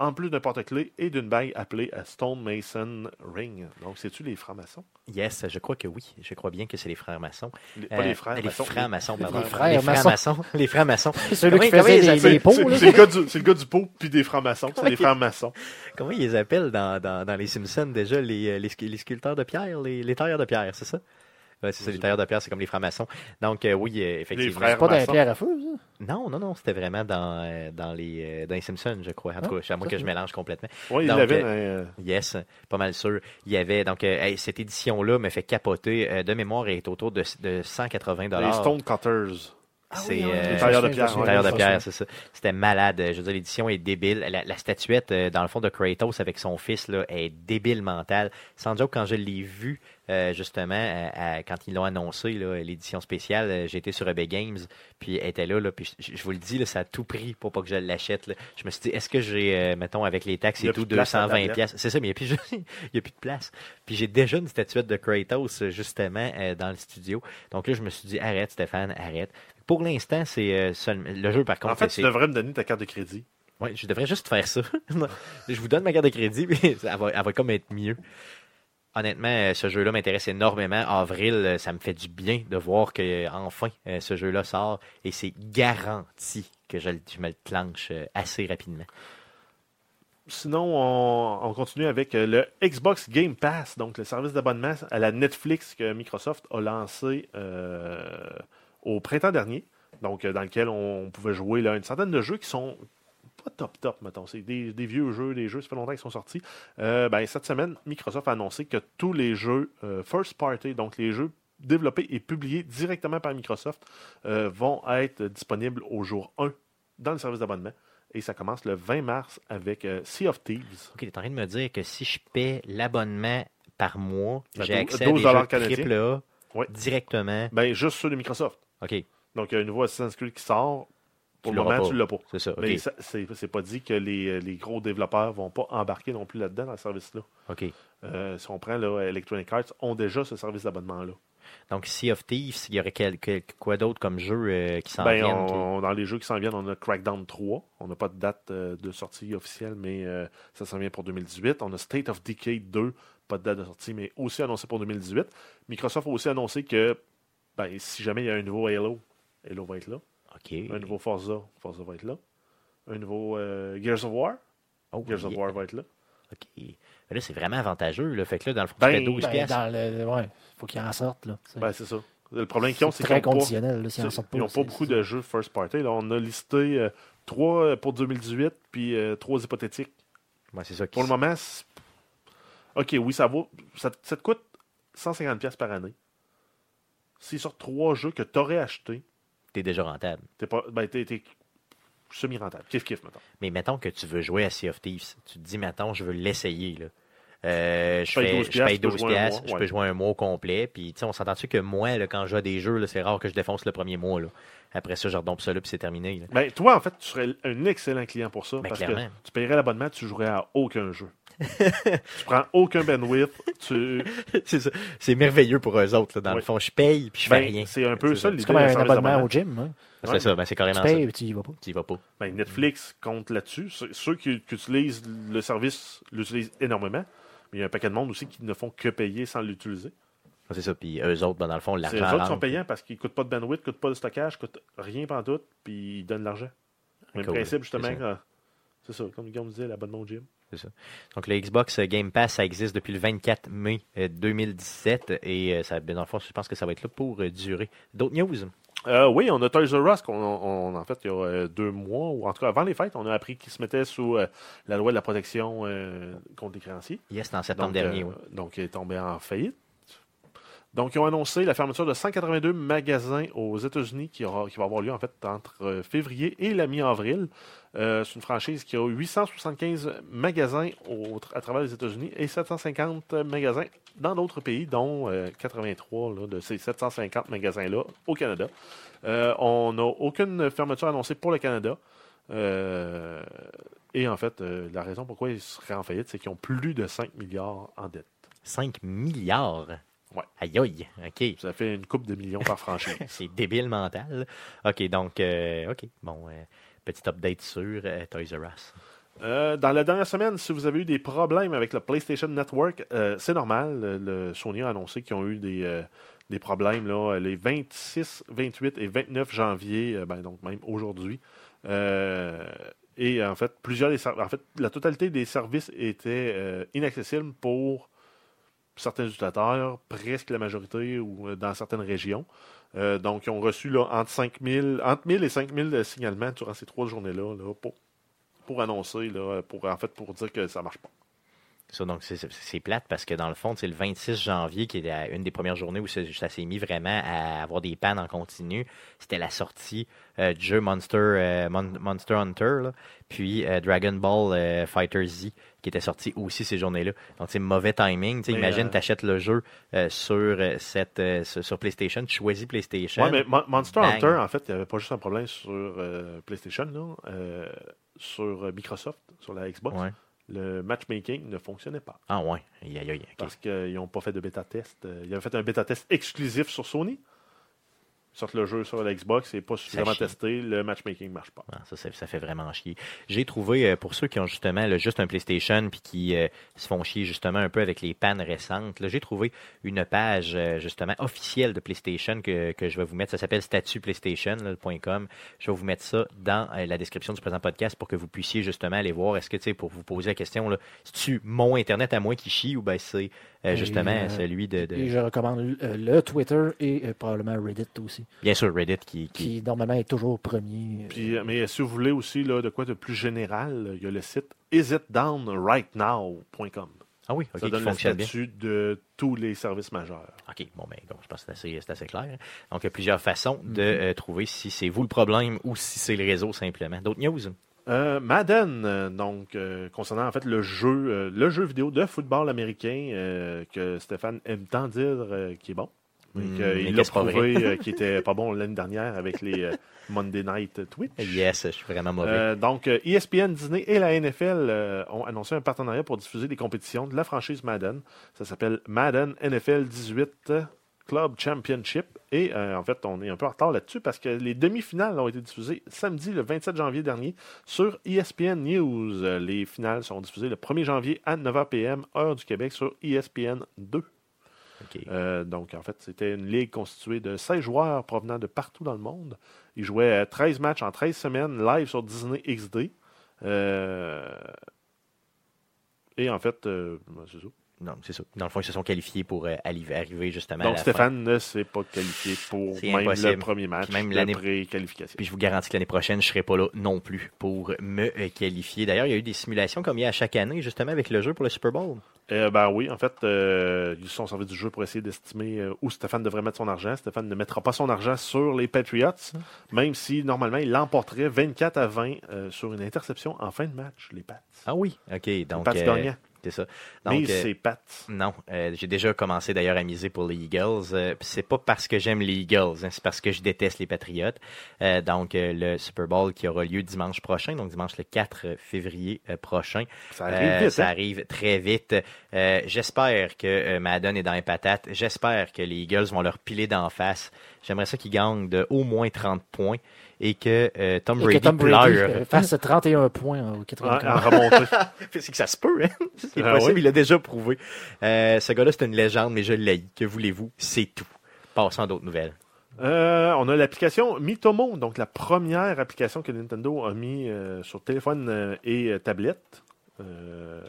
en plus d'un porte-clés et d'une bague appelée euh, Stone Mason Ring. Donc, c'est-tu les francs-maçons Yes, je crois que oui. Je crois bien que c'est les frères maçons. Les- Pas Euh, les frères Les maçons. frères maçons, pardon. Les frères les frères maçons. maçons. Les frères maçons. C'est les, les le, gars du- pot puis des francs-maçons. C'est des francs-maçons. Comment ils les appellent dans, dans, dans les Simpsons déjà, les, euh, les, scu- les sculpteurs de pierre, les, les tailleurs de pierre, c'est ça? Ouais, c'est ça, les tailleurs de pierre, c'est comme les francs-maçons. Donc, euh, oui, euh, effectivement. frères C'est pas d'un maçons. pierre à feu, ça? Non, non, non, c'était vraiment dans, euh, dans, les, dans les Simpsons, je crois. En tout Ah, cas, c'est à moi que je mélange complètement. Oui, il Donc, l'avait. euh, dans, euh, Yes, pas mal sûr. Il y avait, donc, euh, hey, cette édition-là me fait capoter. de mémoire, elle est autour de, de 180 les Stone Cutters. C'est oui, euh, Les de pierre, ouais. sais, tailleur de pierre, c'est ça. C'était malade. Je veux dire, l'édition est débile. La, la statuette, dans le fond, de Kratos avec son fils, là, est débile mentale. Sans joke, quand je l'ai vu, euh, justement, à- quand ils l'ont annoncé, l'édition spéciale, euh, été sur EB Games, puis elle était là, là puis je, je vous le dis, là, ça a tout pris pour pas que je l'achète. Je me suis dit, est-ce que j'ai, euh, mettons, avec les taxes et tout, plus de place à la 220 tablette. pièces C'est ça, mais il n'y a, plus a de place. Puis j'ai déjà une statuette de Kratos, justement, euh, dans le studio. Donc là, je me suis dit, arrête, Stéphane, arrête. Pour l'instant, c'est le jeu, par contre, En fait, tu devrais me donner ta carte de crédit. Ouais, je devrais juste faire ça. je vous donne ma carte de crédit, mais elle va, elle va comme être mieux. Honnêtement, euh, ce jeu-là m'intéresse énormément. Avril, euh, ça me fait du bien de voir que euh, enfin ce jeu-là sort et c'est garanti que je, me le clenche euh, assez rapidement. Sinon, on, on continue avec le Xbox Game Pass, donc le service d'abonnement à la Netflix que Microsoft a lancé au printemps dernier. Donc, dans lequel on, pouvait jouer là, une centaine de jeux qui sont pas top top, mettons. C'est des, des vieux jeux, des jeux, ça fait longtemps qu'ils sont sortis. Euh, ben, cette semaine, Microsoft a annoncé que tous les jeux euh, first party, donc les jeux développés et publiés directement par Microsoft, euh, vont être disponibles au jour 1 dans le service d'abonnement. Et ça commence le 20 mars avec Sea of Thieves. Ok, tu es en train de me dire que si je paie l'abonnement par mois, Ben, j'ai accès à 12 des jeux canadiens. triple A Ouais. directement. Ben, juste ceux de Microsoft. Ok, Donc, il y a un nouveau Assassin's Creed qui sort. Pour Tu le moment, pas. tu l'as pas. c'est ça. Ok, Mais c'est pas dit que les, les gros développeurs vont pas embarquer non plus là-dedans, dans le service-là. ok. Euh, si on prend là, Electronic Arts, ont déjà ce service d'abonnement-là. Donc, Sea of Thieves, il y aurait quel- quel- quoi d'autre comme jeu euh, qui s'en Ben, viennent? on- qui- on- dans les jeux qui s'en viennent, on a Crackdown 3. On n'a pas de date euh, de sortie officielle, mais euh, ça s'en vient pour 2018. On a State of Decay 2, pas de date de sortie, mais aussi annoncé pour 2018. Microsoft a aussi annoncé que ben, si jamais il y a un nouveau Halo, Halo va être là. Un nouveau Forza, Forza va être là. Un nouveau euh, Gears of War, Oh, Gears of. War va être là. OK. Mais là, c'est vraiment avantageux. Là. Fait que là, dans le fond, Ben, tu fais 12 Ben, piastres. dans le, ouais, faut qu'ils en sortent, là. C'est- Ben, c'est ça. Le problème qu'ils ont, c'est c'est qu'ils très n'ont pas, conditionnel, là, s'ils en sortent ils ont c'est- pas beaucoup de jeux first party. Là, on a listé euh, trois euh, pour 2018, puis euh, trois hypothétiques. Ouais, c'est ça. Pour le moment, c'est- OK, oui, ça vaut. Ça, ça te coûte 150$ piastres par année. S'ils sortent trois jeux que tu aurais achetés, T'es déjà rentable. t'es pas. Ben, t'es, t'es semi-rentable. Kiff, kiff, maintenant. Mais mettons que tu veux jouer à Sea of Thieves. Tu te dis, mettons, je veux l'essayer. Là. Euh, je, paye fais, 12 je paye tu peux 12 jouer un piastres, mois, je ouais. peux jouer un mois au complet. Puis, tu sais, on s'entend-tu que moi, là, quand je joue à des jeux, là, c'est rare que je défonce le premier mois. Là. Après ça, je redompe ça là, puis c'est terminé. là. Ben, toi, en fait, tu serais un excellent client pour ça. Ben, parce clairement. que tu paierais l'abonnement, tu jouerais à aucun jeu. tu prends aucun bandwidth. Tu... c'est merveilleux pour eux autres. Là. Dans le fond, je paye, puis je fais Ben, rien. c'est un peu ça ça. l'idée C'est comme un abonnement au gym. Hein. C'est Ouais. ça, ben, c'est Tu carrément payes ça. et tu y vas pas. Tu y vas pas. Ben, Netflix compte là-dessus. Ceux- qui, qui utilisent le service l'utilisent énormément. Mais il y a un paquet de monde aussi qui ne font que payer sans l'utiliser. C'est ça. Puis eux autres, ben, dans le fond, l'argent. eux autres sont payants parce qu'ils ne coûtent pas de bandwidth, ne coûtent pas de stockage, ne coûtent rien pendant tout, puis ils donnent l'argent. Même Cool. principe, justement. C'est ça. que- C'est ça, comme Guillaume disait, l'abonnement au gym. Donc, le Xbox Game Pass, ça existe depuis le 24 mai euh, 2017 et euh, ça, ben, dans le fond, je pense que ça va être là pour euh, durer. D'autres news? Euh, oui, on a Toys R Us, on- en fait, il y a euh, deux mois, ou en tout cas avant les fêtes, on a appris qu'ils se mettaient sous euh, la loi de la protection euh, contre les créanciers. Yes, en septembre Donc, dernier, euh, oui. donc, il est tombé en faillite. Donc, ils ont annoncé la fermeture de 182 magasins aux États-Unis qui, va avoir lieu en fait entre euh, février et la mi-avril. Euh, c'est une franchise qui a 875 magasins à travers les États-Unis et 750 magasins dans d'autres pays, dont euh, 83 là, de ces 750 magasins-là au Canada. Euh, on n'a aucune fermeture annoncée pour le Canada. Euh, et en fait, euh, la raison pourquoi ils seraient en faillite, c'est qu'ils ont plus de 5 milliards en dette. 5 milliards? Ouais. Aïe aïe. OK. Ça fait une coupe de millions par franchise. C'est débile mental. OK, donc, euh, OK. Bon, euh, petit update sur euh, Toys R Us. Euh, dans la dernière semaine, si vous avez eu des problèmes avec le PlayStation Network, euh, c'est normal. Le, le Sony a annoncé qu'ils ont eu des, euh, des problèmes là, les 26, 28 et 29 janvier, ben, donc même aujourd'hui. Et en fait, plusieurs des en fait, la totalité des services étaient inaccessibles pour certains utilisateurs, presque la majorité ou euh, dans certaines régions. Euh, donc, ils ont reçu là, entre, 5000, entre 1000 et 5000 de signalements durant ces trois journées-là là, pour, pour annoncer, là, pour, en fait, pour dire que ça marche pas. Ça, donc, c'est- plate parce que dans le fond, c'est le 26 janvier qui est une des premières journées où ça s'est mis vraiment à avoir des pannes en continu. C'était la sortie euh, du jeu Monster, euh, Mon- Monster Hunter, là. puis euh, Dragon Ball Fighter Z qui était sorti aussi ces journées-là. Donc, c'est mauvais timing. Imagine, tu achètes le jeu sur, cette, sur, PlayStation, tu choisis PlayStation. Ouais, mais Mon- Monster Bang. Hunter, en fait, il n'y avait pas juste un problème sur PlayStation, là, sur Microsoft, sur la Xbox. Ouais. Le matchmaking ne fonctionnait pas Ah ouais, aïe, aïe, aïe, ok. parce qu'ils n'ont pas fait de bêta test. Euh, Ils avaient fait un bêta test exclusif sur Sony. Sortent le jeu sur la Xbox, et pas suffisamment testé, le matchmaking ne marche pas. Ah, ça, ça, ça fait vraiment chier. J'ai trouvé, euh, pour ceux qui ont justement là, juste un PlayStation puis qui euh, se font chier justement un peu avec les pannes récentes, j'ai trouvé une page euh, justement officielle de PlayStation que, que je vais vous mettre. Ça s'appelle statut PlayStation, là, le point .com. Je vais vous mettre ça dans la description du présent podcast pour que vous puissiez justement aller voir. Est-ce que, tu sais, pour vous poser la question, là, c'est-tu mon Internet à moi qui chie ou ben c'est euh, Et, justement euh, celui de, de- Et je recommande euh, le Twitter et euh, probablement Reddit aussi, Bien sûr, Reddit qui... qui... qui normalement est toujours premier. Puis, euh, mais si vous voulez aussi là, de quoi de plus général, il y a le site isitdownrightnow.com. Ah oui, ok, Ça qui donne le bien. statut de tous les services majeurs. OK, bon, ben, donc, je pense que c'est assez, c'est assez clair. Donc, il y a plusieurs façons de Mhm. euh, trouver si c'est vous le problème ou si c'est le réseau simplement. D'autres news? Euh, Madden, euh, donc euh, concernant en fait le jeu, euh, le jeu vidéo de football américain que Stéphane aime tant dire qui est bon. Hmm, mais l'a prouvé qui était pas bon l'année dernière avec les Monday Night Twitch. Yes, je suis vraiment mauvais. Donc, ESPN, Disney et la NFL ont annoncé un partenariat pour diffuser des compétitions de la franchise Madden. Ça s'appelle Madden NFL 18 Club Championship. Et euh, en fait, on est un peu en retard là-dessus parce que les demi-finales ont été diffusées samedi, le 27 janvier dernier, sur ESPN News. Euh, Les finales sont diffusées le 1er janvier à 9h PM, heure du Québec, sur ESPN 2. OK. Euh, donc, en fait, c'était une ligue constituée de 16 joueurs provenant de partout dans le monde. Ils jouaient euh, 13 matchs en 13 semaines live sur Disney XD. Euh, Et en fait, euh, ben, c'est ça. Non, c'est ça. Dans le fond, ils se sont qualifiés pour euh, arriver justement à Donc, la Stéphane ne s'est pas qualifié pour même impossible. le premier match Puis même l'année- pré-qualification. Puis je vous garantis que l'année prochaine, je ne serai pas là non plus pour me euh, qualifier. D'ailleurs, il y a eu des simulations comme il y a à chaque année, justement, avec le jeu pour le Super Bowl. Euh, ben oui, en fait, euh, ils se sont servis du jeu pour essayer d'estimer où Stéphane devrait mettre son argent. Stéphane ne mettra pas son argent sur les Patriots, même si normalement il l'emporterait 24 à 20 euh, sur une interception en fin de match, les Pats. Ah oui, OK. les Donc, Pats euh, gagnants. C'est ça. Donc, euh. Non, euh, j'ai déjà commencé d'ailleurs à miser pour les Eagles. Euh, c'est pas parce que j'aime les Eagles, hein, c'est parce que je déteste les Patriots. Donc le Super Bowl qui aura lieu dimanche prochain, donc dimanche le 4 février prochain. Ça arrive vite. ça hein? arrive très vite. J'espère que Madden est dans les patates. J'espère que les Eagles vont leur piler d'en face. J'aimerais ça qu'ils gagnent de au moins 30 points et que euh, Tom Et que Brady, Tom Brady pleure. euh, fasse 31 points au En, 84. en remontée. c'est que ça se peut, hein? C'est Ah possible, oui? il l'a déjà prouvé. Euh, ce gars-là, c'est une légende, mais je l'ai. Que voulez-vous? C'est tout. Passons à d'autres nouvelles. Euh, on a l'application Mitomo, donc la première application que Nintendo a mis euh, sur téléphone et euh, tablette. Euh,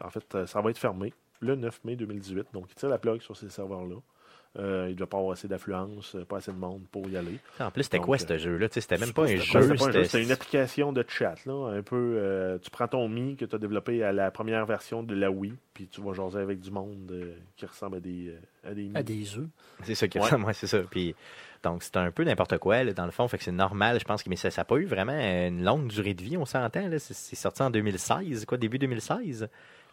en fait, ça va être fermé le 9 mai 2018. Donc, il tire la plug sur ces serveurs-là. Euh, il ne doit pas avoir assez d'affluence, euh, pas assez de monde pour y aller. En plus, c'était quoi euh, ce jeu-là? C'était même pas un jeu. c'était pas un jeu, c'était- C'était une application de chat. Là, un peu, euh, tu prends ton Mi que tu as développé à la première version de la Wii, puis tu vas jaser avec du monde euh, qui ressemble à des, à des Mi. À des œufs. C'est ça qui Ouais. ressemble, ouais, c'est ça. Puis, donc, c'est un peu n'importe quoi, là, dans le fond. Fait que c'est normal, je pense. que- Mais ça n'a pas eu vraiment une longue durée de vie, on s'entend. c'est sorti en 2016, quoi, début 2016.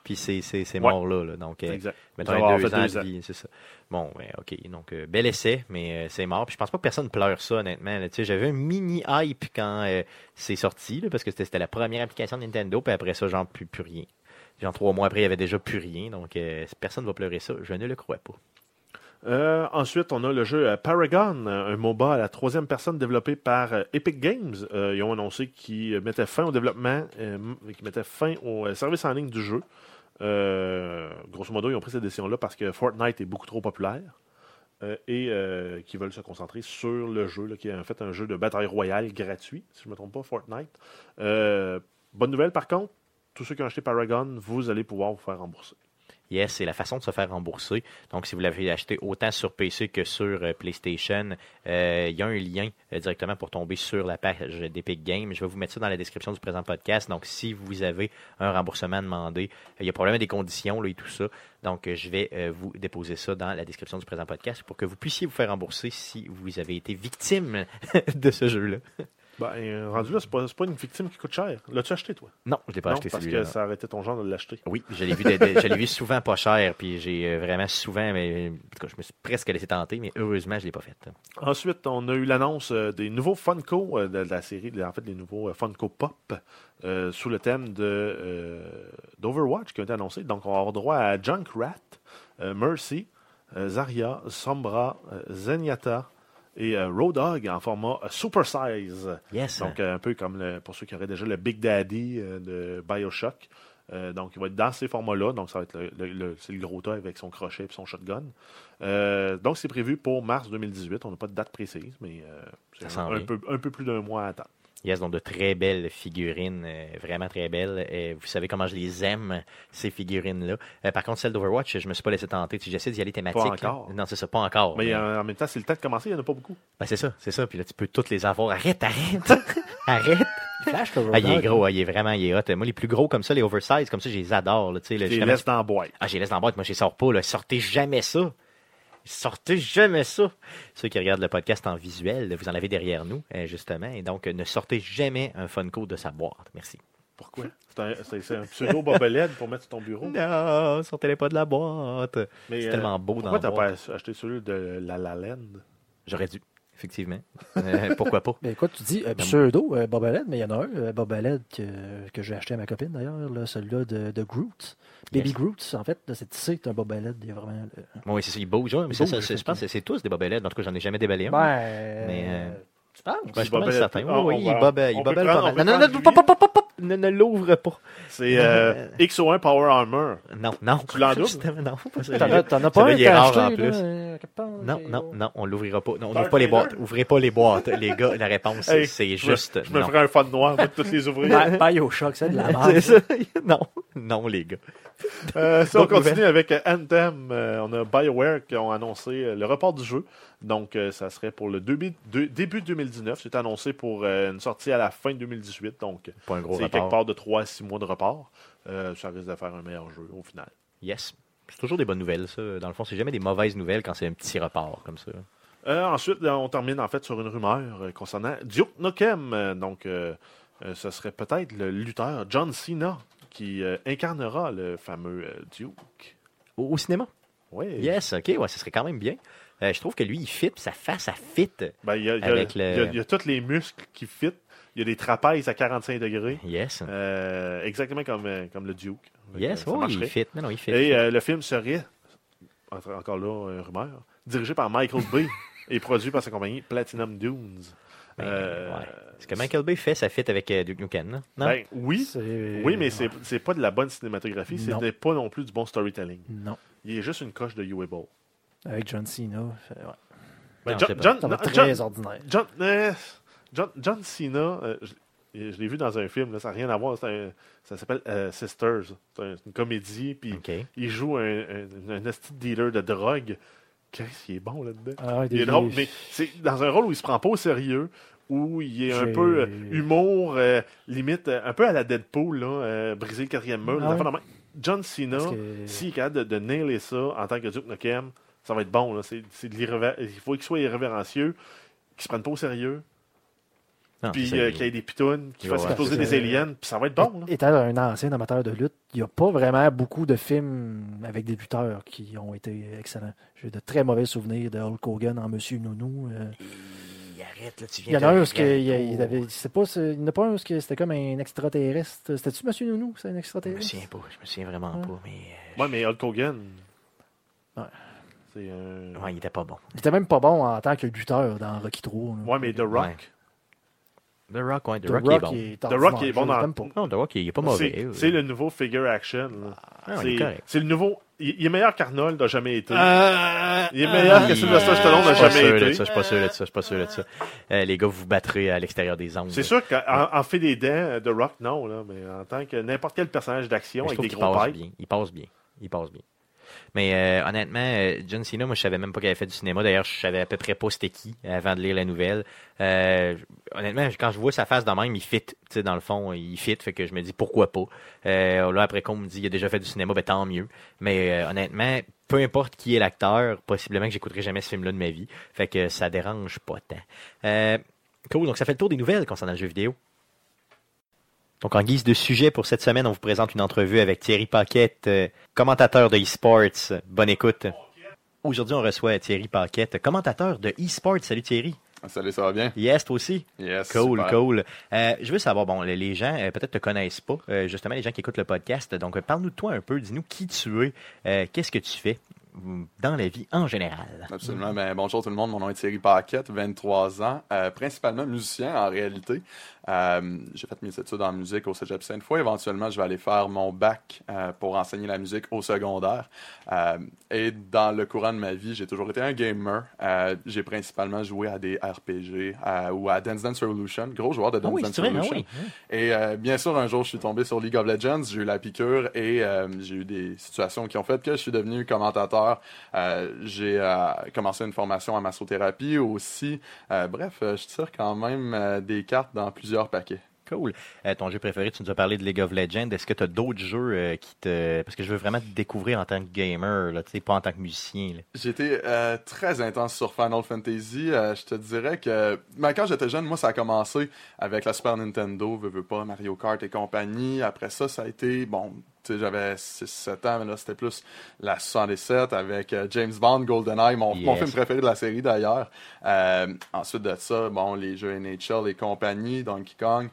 Puis c'est c'est- c'est Ouais. mort là. là. Donc, euh, Exact. mettons, deux ans deux ans. vie, c'est ça. Bon, ouais, OK. Donc, euh, bel essai, mais euh, c'est mort. Puis je pense pas que personne pleure ça, honnêtement. là. Tu sais, J'avais un mini hype quand euh, c'est sorti, là, parce que c'était c'était la première application de Nintendo, puis après ça, genre, plus, plus rien. Genre, trois mois après, il y avait déjà plus rien. Donc, personne ne va pleurer ça. Je ne le crois pas. Euh, ensuite, on a le jeu Paragon, un MOBA à la troisième personne développé par Epic Games. Euh, ils ont annoncé qu'ils mettaient fin au développement, euh, qu'ils mettaient fin au service en ligne du jeu. Euh, grosso modo, ils ont pris cette décision-là parce que Fortnite est beaucoup trop populaire euh, et euh, qu'ils veulent se concentrer sur le jeu, qui est en fait un jeu de bataille royale gratuit, si je ne me trompe pas, Fortnite. Euh, bonne nouvelle, par contre, tous ceux qui ont acheté Paragon, vous allez pouvoir vous faire rembourser. Yes, c'est la façon de se faire rembourser. Donc, si vous l'avez acheté autant sur PC que sur euh, PlayStation, euh, il y a un lien euh, directement pour tomber sur la page d'Epic Games. Je vais vous mettre ça dans la description du présent podcast. Donc, si vous avez un remboursement demandé, il y a probablement des conditions et tout ça. Donc, je vais vous déposer ça dans la description du présent podcast pour que vous puissiez vous faire rembourser si vous avez été victime de ce jeu-là. Ben, euh, rendu là, c'est pas, pas une victime qui coûte cher. L'as-tu acheté, toi? Non, je l'ai pas non, acheté parce que ça été ton genre de l'acheter. Oui, je l'ai vu, de- de- je l'ai vu souvent pas cher, puis j'ai euh, vraiment souvent, mais en tout cas, je me suis presque laissé tenter, mais heureusement, je l'ai pas fait. Ensuite, on a eu l'annonce euh, des nouveaux Funko de, de la série, en fait, des nouveaux Funko Pop euh, sous le thème de, euh, d'Overwatch qui ont été annoncés. Donc, on va avoir droit à Junkrat, euh, Mercy, Zarya, Sombra, Zenyatta et euh, Road en format euh, Super Size. Yes. Donc, euh, un peu comme le- pour ceux qui auraient déjà le Big Daddy euh, de Bioshock. Euh, donc, il va être dans ces formats-là. Donc, ça va être le, le- le- c'est le gros tas avec son crochet et son shotgun. Euh, donc, c'est prévu pour mars 2018. On n'a pas de date précise, mais euh, c'est un, peu, un peu plus d'un mois à attendre. Yes, donc de très belles figurines, euh, vraiment très belles. Euh, vous savez comment je les aime, ces figurines-là. Euh, par contre, celle d'Overwatch, je me suis pas laissé tenter. J'essaie d'y aller thématique. là. encore. Non, c'est ça, pas encore. Mais mais- euh, en même temps, c'est le temps de commencer. Il n'y en a pas beaucoup. Ben, c'est ça, c'est ça. Puis là, tu peux toutes les avoir. Arrête, arrête! arrête! Flash, Ah, il est gros, ah, il est vraiment, il est hot. Moi, les plus gros comme ça, les oversize, comme ça, je les adore. Là, là, Tu les laisses dans la boîte. Ah, je les laisse dans la boîte, moi je les sors pas, là. Sortez jamais ça. Sortez jamais ça. Ceux qui regardent le podcast en visuel, vous en avez derrière nous, euh, justement. Et donc, euh, ne sortez jamais un Funko de sa boîte. Merci. Pourquoi? C'est un, c'est- c'est un pseudo bobelette pour mettre sur ton bureau. Non, sortez-les pas de la boîte. C'est euh, tellement beau dans Pourquoi la t'as boîte. pas acheté celui de La La Land? J'aurais dû, effectivement. Euh, pourquoi pas? Mais écoute, tu dis euh, pseudo, euh, mais il y en a un, euh, Boba Led, que, que j'ai acheté à ma copine d'ailleurs, là, celui-là de, de Groot. Baby Yes. Groot, en fait, c'est un Boba Led, il y a vraiment. oui, c'est ça, il bouge. mais Il ça, bouge, ça, c'est- je pense que c'est tous des bobelettes. En tout cas, j'en ai jamais déballé un. Ben, Mais, euh, tu penses? Ben, je suis pas certain. Oui, il. Non, non, non, ne, ne l'ouvre pas. C'est euh, XO1 Power Armor. Non, non. Tu l'en doubles? Non, T'en as, pas un rare en acheté, plus. là, euh, Non, non, non, on l'ouvrira pas. Non, on n'ouvre pas les boîtes. Ouvrez pas les boîtes. Les gars, la réponse, Hey, c'est juste Je me non. ferais un fun noir de tous les ouvriers. Bi- Bioshock, c'est de la merde. Non, non, les gars. Euh, si on continue avec euh, Anthem, euh, on a BioWare qui ont annoncé euh, le report du jeu. Donc, euh, ça serait pour le début, de- début 2019. C'est annoncé pour euh, une sortie à la fin 2018. Donc, c'est quelque part de 3 à 6 mois de report. Euh, ça risque de faire un meilleur jeu au final. Yes. C'est toujours des bonnes nouvelles, ça. Dans le fond, c'est jamais des mauvaises nouvelles quand c'est un petit report comme ça. Ensuite, on termine en fait sur une rumeur concernant Duke Nukem. Donc, ce serait peut-être le lutteur John Cena qui incarnera le fameux Duke. Au, au cinéma? Oui. Yes, ok, ouais, ce serait quand même bien. Euh, je trouve que lui, il fit, puis sa face, elle fit. Ben, il y, a, il y a- Avec il y a- le- il y a tous les muscles qui fit. Il y a des trapèzes à 45 degrés. Yes. Euh, exactement comme, euh, comme le Duke. Donc, Yes, ça oui, il fit. Non, non, il fit. Et euh, le film serait, entre- encore là, une rumeur, dirigé par Michael Bay et produit par sa compagnie Platinum Dunes. Ben, Euh, ouais. Que Michael Bay fait, ça fit avec euh, Duke Nukem, non? Non? ben, oui, C'est- oui, mais c'est c'est pas de la bonne cinématographie, Non. c'était pas non plus du bon storytelling. Non. Il est juste une coche de Uable. Avec John Cena. fait- ouais. Ben, Non, John, John, Ça va non, être John- très ordinaire. John, euh, John, John Cena, euh, je, je l'ai vu dans un film, là, ça n'a rien à voir, un- ça s'appelle euh, Sisters. C'est un- c'est une comédie, puis il joue un, un, dealer de drogue. Qu'est-ce qu'il est bon là-dedans? Ah, Il est drôle, mais c'est dans un rôle où il se prend pas au sérieux, où il est un peu euh, humour, euh, limite, euh, un peu à la Deadpool, là, euh, briser le quatrième mur. Ah ouais? John Cena, que- s'il est capable de, de nailer ça en tant que Duke Nukem, ça va être bon. Là. C'est, c'est de l'irrévé- Il faut qu'il soit irrévérencieux, qu'il se prenne pas au sérieux, Non, puis euh, il- qu'il y ait des pitounes, qu'il Ouais, fasse ouais, exploser des aliens, puis ça va être bon. Là. Étant un ancien amateur de lutte, il n'y a pas vraiment beaucoup de films avec des lutteurs qui ont été excellents. J'ai de très mauvais souvenirs de Hulk Hogan en Monsieur Nounou. euh. Il arrête, là, tu Il viens y en a de un, où il, il avait, c'est pas, c'est- il n'y en a pas un, où c'était comme un extraterrestre. C'était-tu Monsieur Nounou? C'est un Je me extraterrestre? souviens pas, je me souviens vraiment Ouais. pas, mais. euh, Ouais, mais Hulk Hogan. Ouais. C'est un. Ouais, il était pas bon. Il était même pas bon en tant que lutteur dans Rocky 3. là. Ouais, mais The Rock. Ouais. The Rock, ouais, The, The Rock, Rock, il est bon. est The Rock, est bon dans- pas. Non, The Rock, il est pas mauvais. C'est, euh. le nouveau figure action. Ah, c'est, le nouveau. Il, il est meilleur qu'Arnold n'a jamais été. Euh, Il est meilleur que Sylvester Stallone n'a Je suis pas jamais sûr été. je suis pas sûr de ça, je suis pas sûr de ça. Euh, les gars, vous vous battrez à l'extérieur des ondes. C'est sûr qu'en en fait des dents, The Rock, non, là, mais en tant que n'importe quel personnage d'action avec des gros passe bien. Il passe bien. Il passe bien. Mais euh, honnêtement, euh, John Cena, moi, je savais même pas qu'il avait fait du cinéma. D'ailleurs, je savais à peu près pas c'était qui avant de lire la nouvelle. Euh, honnêtement, quand je vois sa face de même, il fit. Dans le fond, il fit. Fait que je me dis pourquoi pas. Là, après qu'on me dit il a déjà fait du cinéma, ben tant mieux. Mais honnêtement, peu importe qui est l'acteur, possiblement que j'écouterai jamais ce film-là de ma vie. Fait que ça dérange pas tant. Cool. Donc, ça fait le tour des nouvelles concernant le jeu vidéo. Donc, en guise de sujet pour cette semaine, on vous présente une entrevue avec Thierry Paquette, euh, commentateur de eSports. Bonne écoute. Aujourd'hui, on reçoit Thierry Paquette, commentateur de eSports. Salut Thierry. Salut, ça va bien? Yes, toi aussi? Yes. Cool, super. cool. Euh, je veux savoir, bon, les- gens euh, peut-être te connaissent pas, euh, justement les gens qui écoutent le podcast. Donc, parle-nous de toi un peu, dis-nous qui tu es, qu'est-ce que tu fais mm, dans la vie en général. Absolument. Ben, bonjour tout le monde. Mon nom est Thierry Paquette, 23 ans. Principalement musicien en réalité. Euh, j'ai fait mes études en musique au Cégep Sainte-Foy. Éventuellement, je vais aller faire mon bac euh, pour enseigner la musique au secondaire. Euh, et dans le courant de ma vie, j'ai toujours été un gamer. J'ai principalement joué à des RPG ou à Dance Dance Revolution. Gros joueur de Ah Dance oui, Dance vrai, ah Revolution. oui. Et bien sûr, un jour, je suis tombé sur League of Legends, j'ai eu la piqûre et j'ai eu des situations qui ont fait que je suis devenu commentateur. J'ai commencé une formation en massothérapie aussi. Bref, je tire quand même des cartes dans plusieurs paquets. Cool. Euh, ton jeu préféré, tu nous as parlé de League of Legends. Est-ce que tu as d'autres jeux euh, qui te. Parce que je veux vraiment te découvrir en tant que gamer, là, tu sais, pas en tant que musicien. J'étais euh, très intense sur Final Fantasy. Je te dirais que ben, quand j'étais jeune, moi, ça a commencé avec la Super Nintendo, veux, veux pas, Mario Kart et compagnie. Après ça, ça a été, bon, j'avais 6-7 ans, mais là, c'était plus la 77 avec euh, James Bond, GoldenEye, mon, film préféré de la série d'ailleurs. Euh, ensuite de ça, bon, les jeux NHL et compagnie, Donkey Kong.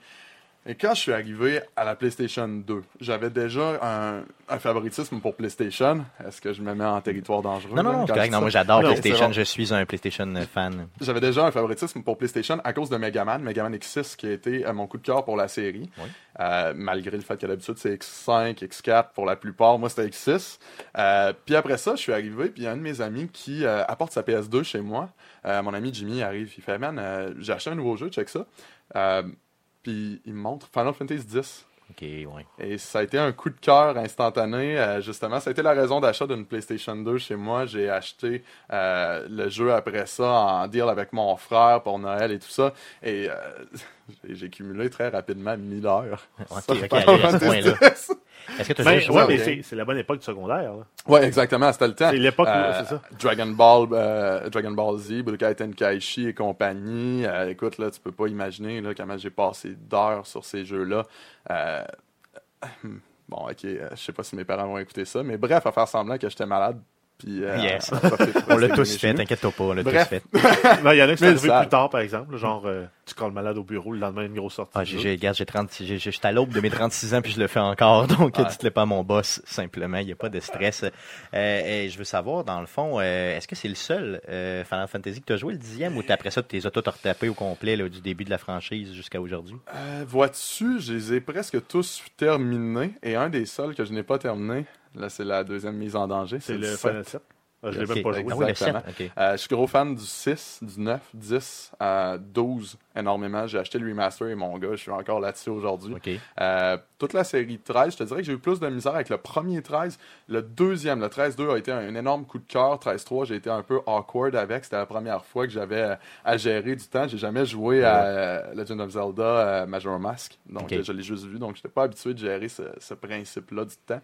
Et quand je suis arrivé à la PlayStation 2, j'avais déjà un, un favoritisme pour PlayStation. Est-ce que je me mets en territoire dangereux? Non, non, non, correct. Non, moi j'adore PlayStation. Je suis un PlayStation fan. J'avais déjà un favoritisme pour PlayStation à cause de Megaman, Megaman X6 qui a été euh, mon coup de cœur pour la série. Oui. Euh, malgré le fait que d'habitude c'est X5, X4 pour la plupart, moi c'était X6. Euh, puis après ça, je suis arrivé, puis il y a un de mes amis qui euh, apporte sa PS2 chez moi. Mon ami Jimmy arrive, il fait Man, j'ai acheté un nouveau jeu, check ça. Puis il me montre Final Fantasy X. Ok, ouais. Et ça a été un coup de cœur instantané. euh, justement, ça a été la raison d'achat d'une PlayStation 2 chez moi. J'ai acheté euh, le jeu après ça en deal avec mon frère pour Noël et tout ça. Et euh, j'ai- cumulé très rapidement 1000 heures. Ok, sur ok, Final allez, à ce Fantasy point-là. Est-ce que tu joué ouais, mais c'est, c'est la bonne époque du secondaire. Ouais, exactement, c'était le temps. C'est l'époque où- Euh, c'est ça. Dragon Ball, euh, Dragon Ball Z, Budokai Tenkaichi et compagnie. Euh, écoute, là, tu peux pas imaginer là, comment j'ai passé d'heures sur ces jeux-là. Euh, bon, ok, euh, je sais pas si mes parents vont écouter ça, mais bref, à faire semblant que j'étais malade. Puis, euh, Yes. On l'a tous fait, genoux. t'inquiète-toi pas, on l'a tous fait. Non, il y en a qui sont arrivés plus tard, par exemple. Genre, euh, tu colles malade au bureau le lendemain d'une grosse sortie. Ah, j'ai, j'ai, regarde, j'ai 30, j'ai, j'ai- j'étais à l'aube de mes 36 ans puis je le fais encore, donc Ouais. dites-le pas à mon boss, simplement, il n'y a pas de stress. Euh, et je veux savoir, dans le fond, euh, est-ce que c'est le seul euh, Final Fantasy que tu as joué, le dixième, ou t'as- après ça, tu les as tous retapés au complet, là, du début de la franchise jusqu'à aujourd'hui? Euh, Vois-tu, je les ai presque tous terminés. Et un des seuls que je n'ai pas terminé, là, c'est la deuxième mise en danger. C'est le sept. Final 7. Ah, je l'ai Ok. même pas joué. Ah oui, le Exactement. 7, ok. Euh, je suis gros fan du 6, du 9, 10, euh, 12 énormément. J'ai acheté le remaster et mon gars, je suis encore là-dessus aujourd'hui. Euh, toute la série 13, je te dirais que j'ai eu plus de misère avec le premier 13. Le deuxième, le 13-2, a été un, un énorme coup de cœur. 13-3, j'ai été un peu awkward avec. C'était la première fois que j'avais euh, à gérer du temps. J'ai jamais joué à Legend of Zelda Majora Mask. Donc, je l'ai juste vu. Donc, je n'étais pas habitué de gérer ce, ce principe-là du temps.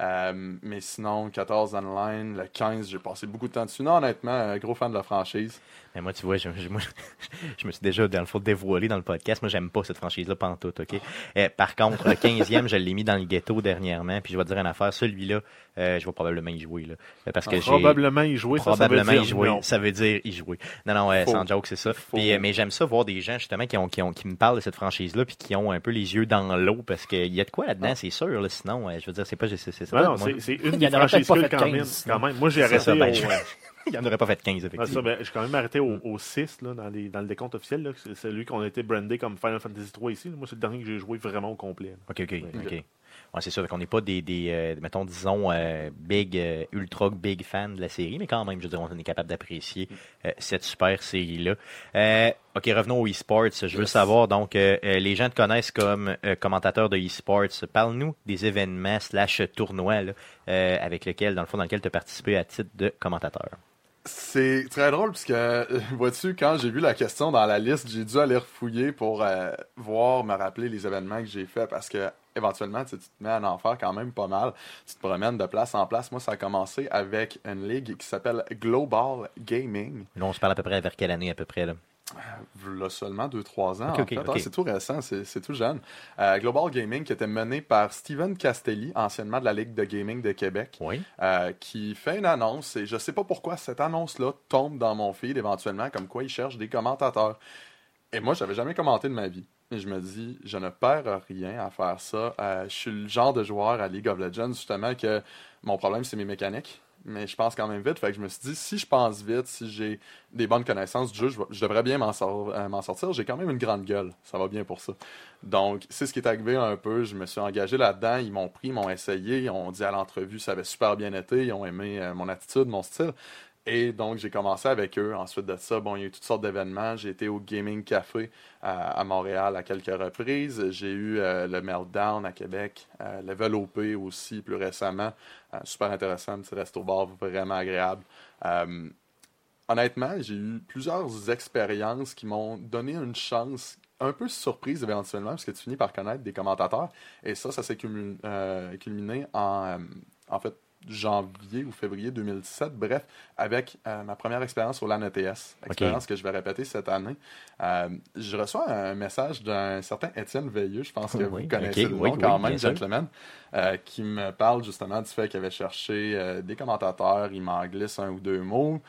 Euh, mais sinon, 14 online, le 15, j'ai passé beaucoup de temps dessus. Non, honnêtement, un gros fan de la franchise. Mais moi, tu vois, je, je- moi, je me suis déjà, dans le fond, dévoilé dans le podcast. Moi, j'aime pas cette franchise-là pantoute, OK? Euh, par contre, le 15e, je l'ai mis dans le ghetto dernièrement. Puis je vais te dire une affaire. Celui-là, euh, je vais probablement y jouer, là. Euh, Parce que. Probablement y jouer, ça, ça veut Probablement dire y jouer. non. Ça veut dire y jouer. Non, non, euh, sans joke, c'est ça. Puis, euh, mais j'aime ça voir des gens, justement, qui, ont, qui, ont, qui me parlent de cette franchise-là, puis qui ont un peu les yeux dans l'eau, parce qu'il y a de quoi là-dedans, c'est sûr. Là, sinon, euh, je veux dire, c'est pas... C'est, c'est ça, non, c'est une Il des y en aurait franchises cultes quand, même, 15, quand même. Moi, j'ai arrêté ben, au... euh, Il n'y en aurait pas fait 15, Ouais, ça, effectivement. ben, j'ai quand même arrêté au, au 6 là, dans, les, dans le décompte officiel. C'est celui qu'on a été brandé comme Final Fantasy 3 ici. Moi, c'est le dernier que j'ai joué vraiment au complet. là. OK, OK, Ouais. OK. Ouais, c'est sûr qu'on n'est pas des, des euh, mettons, disons, euh, big, euh, ultra big fans de la série, mais quand même, je veux dire, on est capable d'apprécier cette super série-là. OK, revenons au e-sports. Je veux Yes. savoir, donc, les gens te connaissent comme commentateur de e-sports. Parle-nous des événements slash tournois là, avec lesquels, dans le fond, dans lequel tu as participé à titre de commentateur. C'est très drôle parce que, vois-tu, quand j'ai vu la question dans la liste, j'ai dû aller refouiller pour euh, voir, me rappeler les événements que j'ai faits parce que, éventuellement, tu, sais, tu te mets en faire quand même pas mal. Tu te promènes de place en place. Moi, ça a commencé avec une ligue qui s'appelle Global Gaming. Là, on se parle à peu près vers quelle année, à peu près, là? Là, seulement 2-3 ans. En fait. Ah, c'est tout récent, c'est tout jeune. Euh, Global Gaming qui était mené par Steven Castelli, anciennement de la Ligue de Gaming de Québec. Oui. euh, qui fait une annonce et je sais pas pourquoi cette annonce-là tombe dans mon feed éventuellement comme quoi il cherche des commentateurs. Et moi, j'avais jamais commenté de ma vie. Et je me dis, je ne perds rien à faire ça. Euh, je suis le genre de joueur à League of Legends, justement, que mon problème, c'est mes mécaniques. Mais je pense quand même vite. Fait que je me suis dit, si je pense vite, si j'ai des bonnes connaissances du jeu, je, devrais bien euh, m'en sortir. J'ai quand même une grande gueule. Ça va bien pour ça. Donc, c'est ce qui est arrivé un peu. Je me suis engagé là-dedans. Ils m'ont pris, ils m'ont essayé. Ils ont dit à l'entrevue, ça avait super bien été. Ils ont aimé euh, mon attitude, mon style. Et donc, j'ai commencé avec eux. Ensuite de ça, bon, il y a eu toutes sortes d'événements. J'ai été au Gaming Café à, Montréal à quelques reprises. J'ai eu euh, le Meltdown à Québec, euh, Level aussi plus récemment. Euh, super intéressant, un petit resto-bar vraiment agréable. Euh, honnêtement, j'ai eu plusieurs expériences qui m'ont donné une chance un peu surprise éventuellement, parce que tu finis par connaître des commentateurs. Et ça, ça s'est culmi- culminé en, en fait, janvier ou février 2017. Bref, avec euh, ma première expérience au LAN ETS, expérience que je vais répéter cette année. Euh, je reçois un message d'un certain Étienne Veilleux, je pense que Oui, vous connaissez ok, le nom oui, quand oui, même, gentleman, euh, qui me parle justement du fait qu'il avait cherché des commentateurs, il m'en glisse un ou deux mots.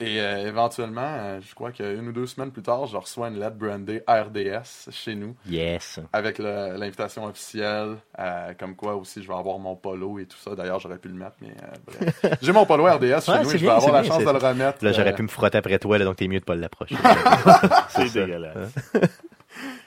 Et euh, éventuellement, euh, je crois qu'une ou deux semaines plus tard, je reçois une lettre brandée RDS chez nous Yes. avec l'invitation officielle, euh, comme quoi aussi je vais avoir mon polo et tout ça. D'ailleurs, j'aurais pu le mettre, mais euh, bref. J'ai mon polo RDS chez Ouais, nous et je vais bien, avoir la bien, chance de le remettre. Là, j'aurais euh, pu me frotter après toi, là, donc t'es mieux de pas l'approcher. C'est dégueulasse.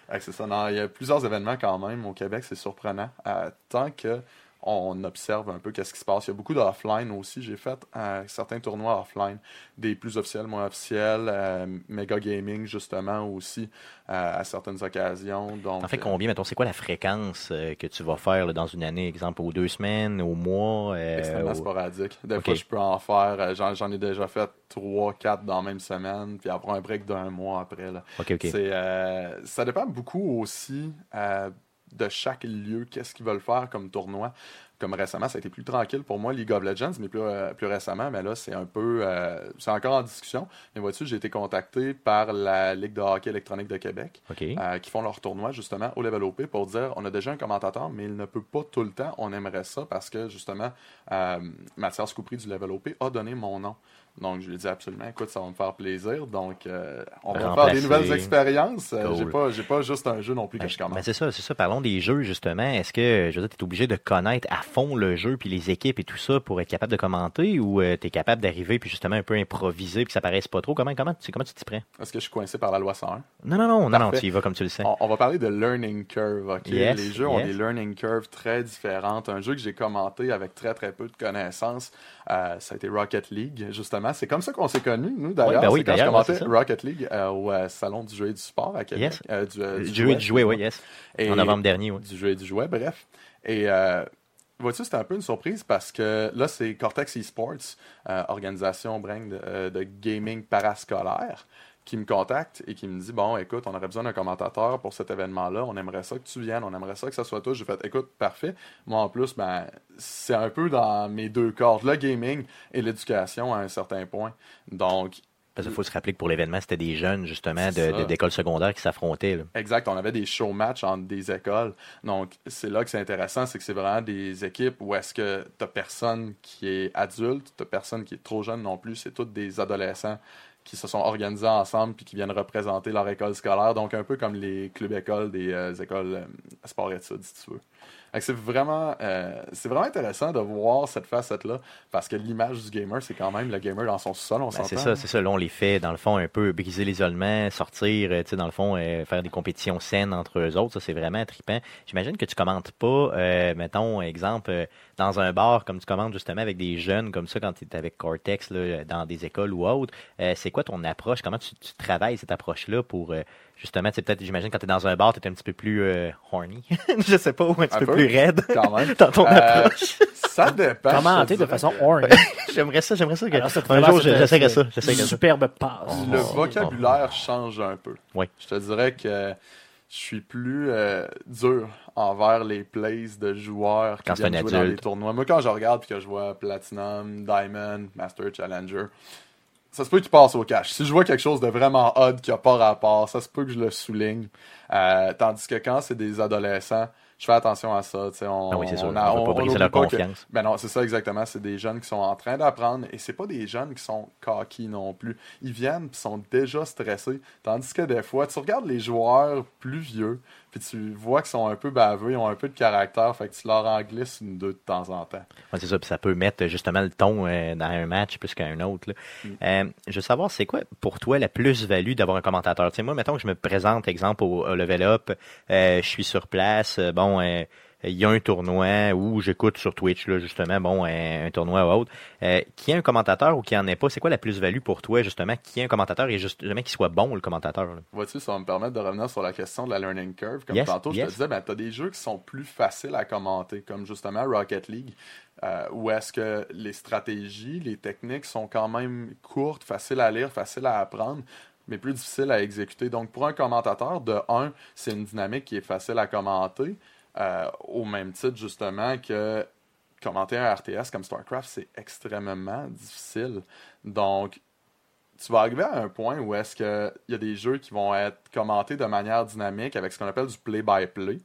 Ouais, c'est ça. Non, il y a plusieurs événements quand même au Québec, c'est surprenant. Euh, tant que on observe un peu qu'est-ce qui se passe. Il y a beaucoup d'offline aussi. J'ai fait euh, certains tournois offline, des plus officiels, moins officiels, euh, Mega Gaming justement aussi euh, à certaines occasions. Donc, T'en fais euh, combien, mettons, c'est quoi la fréquence que tu vas faire là, dans une année, exemple, aux deux semaines, au mois? extrêmement au- sporadique. Des fois, je peux en faire. J'en, j'en ai déjà fait trois, quatre dans la même semaine, puis après un break d'un mois après. Là. C'est, ça dépend beaucoup aussi de chaque lieu, qu'est-ce qu'ils veulent faire comme tournoi. Comme récemment, ça a été plus tranquille pour moi, League of Legends, mais plus, euh, plus récemment, mais là, c'est un peu. euh, c'est encore en discussion. Mais vois-tu, j'ai été contacté par la Ligue de hockey électronique de Québec, euh, qui font leur tournoi justement au level OP pour dire on a déjà un commentateur, mais il ne peut pas tout le temps. On aimerait ça parce que justement, Mathias Coupry du level OP a donné mon nom. Donc, je lui ai dit absolument, écoute, ça va me faire plaisir. Donc, euh, on va Remplacer. faire des nouvelles expériences. Euh, J'ai Cool. pas, j'ai pas juste un jeu non plus que Ben, je ben, commence. c'est ça, c'est ça. Parlons des jeux, justement. Est-ce que, je veux dire, tu es obligé de connaître à fond le jeu, puis les équipes et tout ça pour être capable de commenter, ou tu es capable d'arriver, puis justement un peu improviser, puis que ça paraisse pas trop? Comment, comment, tu, comment tu t'y prends? Est-ce que je suis coincé par la loi 101? Non, non, non, non, non, tu y vas comme tu le sais. On, on va parler de learning curve, ok? Yes, les jeux ont des learning curves très différentes. Un jeu que j'ai commenté avec très très peu de connaissances, euh, ça a été Rocket League, justement. C'est comme ça qu'on s'est connus, nous, d'ailleurs. ben oui, quand je ouais, ça. Rocket League euh, au euh, Salon du jeu et du sport à Québec. Yes. Euh, du, Du du jeu et du jouet, oui, yes. Et- En novembre dernier, oui. du jeu et du jouet, bref. Et vois-tu, c'était un peu une surprise parce que là, c'est Cortex Esports, organisation de, euh, de gaming parascolaire, qui me contacte et qui me dit Bon, écoute, on aurait besoin d'un commentateur pour cet événement-là, on aimerait ça que tu viennes, on aimerait ça que ça soit toi. J'ai fait Écoute, parfait. Moi, en plus, ben, c'est un peu dans mes deux cordes, le gaming et l'éducation à un certain point. Donc, Parce qu'il faut se rappeler que pour l'événement, c'était des jeunes, justement, d'écoles secondaires qui s'affrontaient. Exact, on avait des show matchs entre des écoles. Donc, c'est là que c'est intéressant, c'est que c'est vraiment des équipes où est-ce que t'as personne qui est adulte, t'as personne qui est trop jeune non plus, c'est tous des adolescents qui se sont organisés ensemble puis qui viennent représenter leur école scolaire. Donc, un peu comme les clubs écoles des euh, écoles euh, sport études, si tu veux. C'est vraiment, euh, c'est vraiment intéressant de voir cette facette-là parce que l'image du gamer, c'est quand même le gamer dans son sol, on Ben, c'est ça, c'est ça. Là, on les fait, dans le fond, un peu briser l'isolement, sortir, euh, tu sais, dans le fond, euh, faire des compétitions saines entre eux autres. Ça, c'est vraiment trippant. J'imagine que tu commentes pas, euh, mettons, exemple, dans un bar, comme tu commentes justement avec des jeunes comme ça, quand tu es avec Cortex, là, dans des écoles ou autres. C'est quoi ton approche? Comment tu, tu travailles cette approche-là pour, justement, tu sais, peut-être, j'imagine, quand tu es dans un bar, tu es un petit peu plus euh, horny. Je sais pas, ou un petit Un peu, peu. plus raide Quand même. dans ton Euh, approche. ça dépend. Commenter de façon horny? J'aimerais ça, j'aimerais ça. Que... Alors, un jour, j'essaierais ça. Superbe passe. Le Oh. vocabulaire change un peu. Oui. Je te dirais que je suis plus euh, dur envers les plays de joueurs qui Quand c'est viennent jouer dans les tournois. Moi, quand je regarde et que je vois Platinum, Diamond, Master Challenger, ça se peut qu'il passe au cash. Si je vois quelque chose de vraiment odd qui a pas rapport, ça se peut que je le souligne. Euh, tandis que quand c'est des adolescents, je fais attention à ça. On, Ah oui, c'est sûr. a- On pas briser leur pas que- confiance. ben non, c'est ça exactement. C'est des jeunes qui sont en train d'apprendre et c'est pas des jeunes qui sont coquilles non plus. Ils viennent et sont déjà stressés. Tandis que des fois, tu regardes les joueurs plus vieux puis tu vois qu'ils sont un peu baveux, ils ont un peu de caractère, fait que tu leur en glisses une deux de temps en temps. Ouais, c'est ça, puis ça peut mettre justement le ton euh, dans un match plus qu'un autre. là. Mm. Euh, je veux savoir, c'est quoi pour toi la plus-value d'avoir un commentateur? Tu sais, moi, mettons que je me présente, exemple, au, au Level Up, euh, je suis sur place, euh, bon, euh, il y a un tournoi où j'écoute sur Twitch, là, justement, bon, un, un tournoi ou autre. Euh, qui a un commentateur ou qui en est pas, c'est quoi la plus-value pour toi, justement, qui a un commentateur et justement qu'il soit bon, le commentateur? Vois-tu, ça va me permettre de revenir sur la question de la learning curve. Comme Yes, tantôt, je te disais, ben, tu as des jeux qui sont plus faciles à commenter, comme justement Rocket League, euh, où est-ce que les stratégies, les techniques sont quand même courtes, faciles à lire, faciles à apprendre mais plus difficiles à exécuter. Donc, pour un commentateur, de un, c'est une dynamique qui est facile à commenter, euh, au même titre, justement, que commenter un RTS comme StarCraft, c'est extrêmement difficile. Donc, tu vas arriver à un point où est-ce qu'il y a des jeux qui vont être commentés de manière dynamique avec ce qu'on appelle du play-by-play,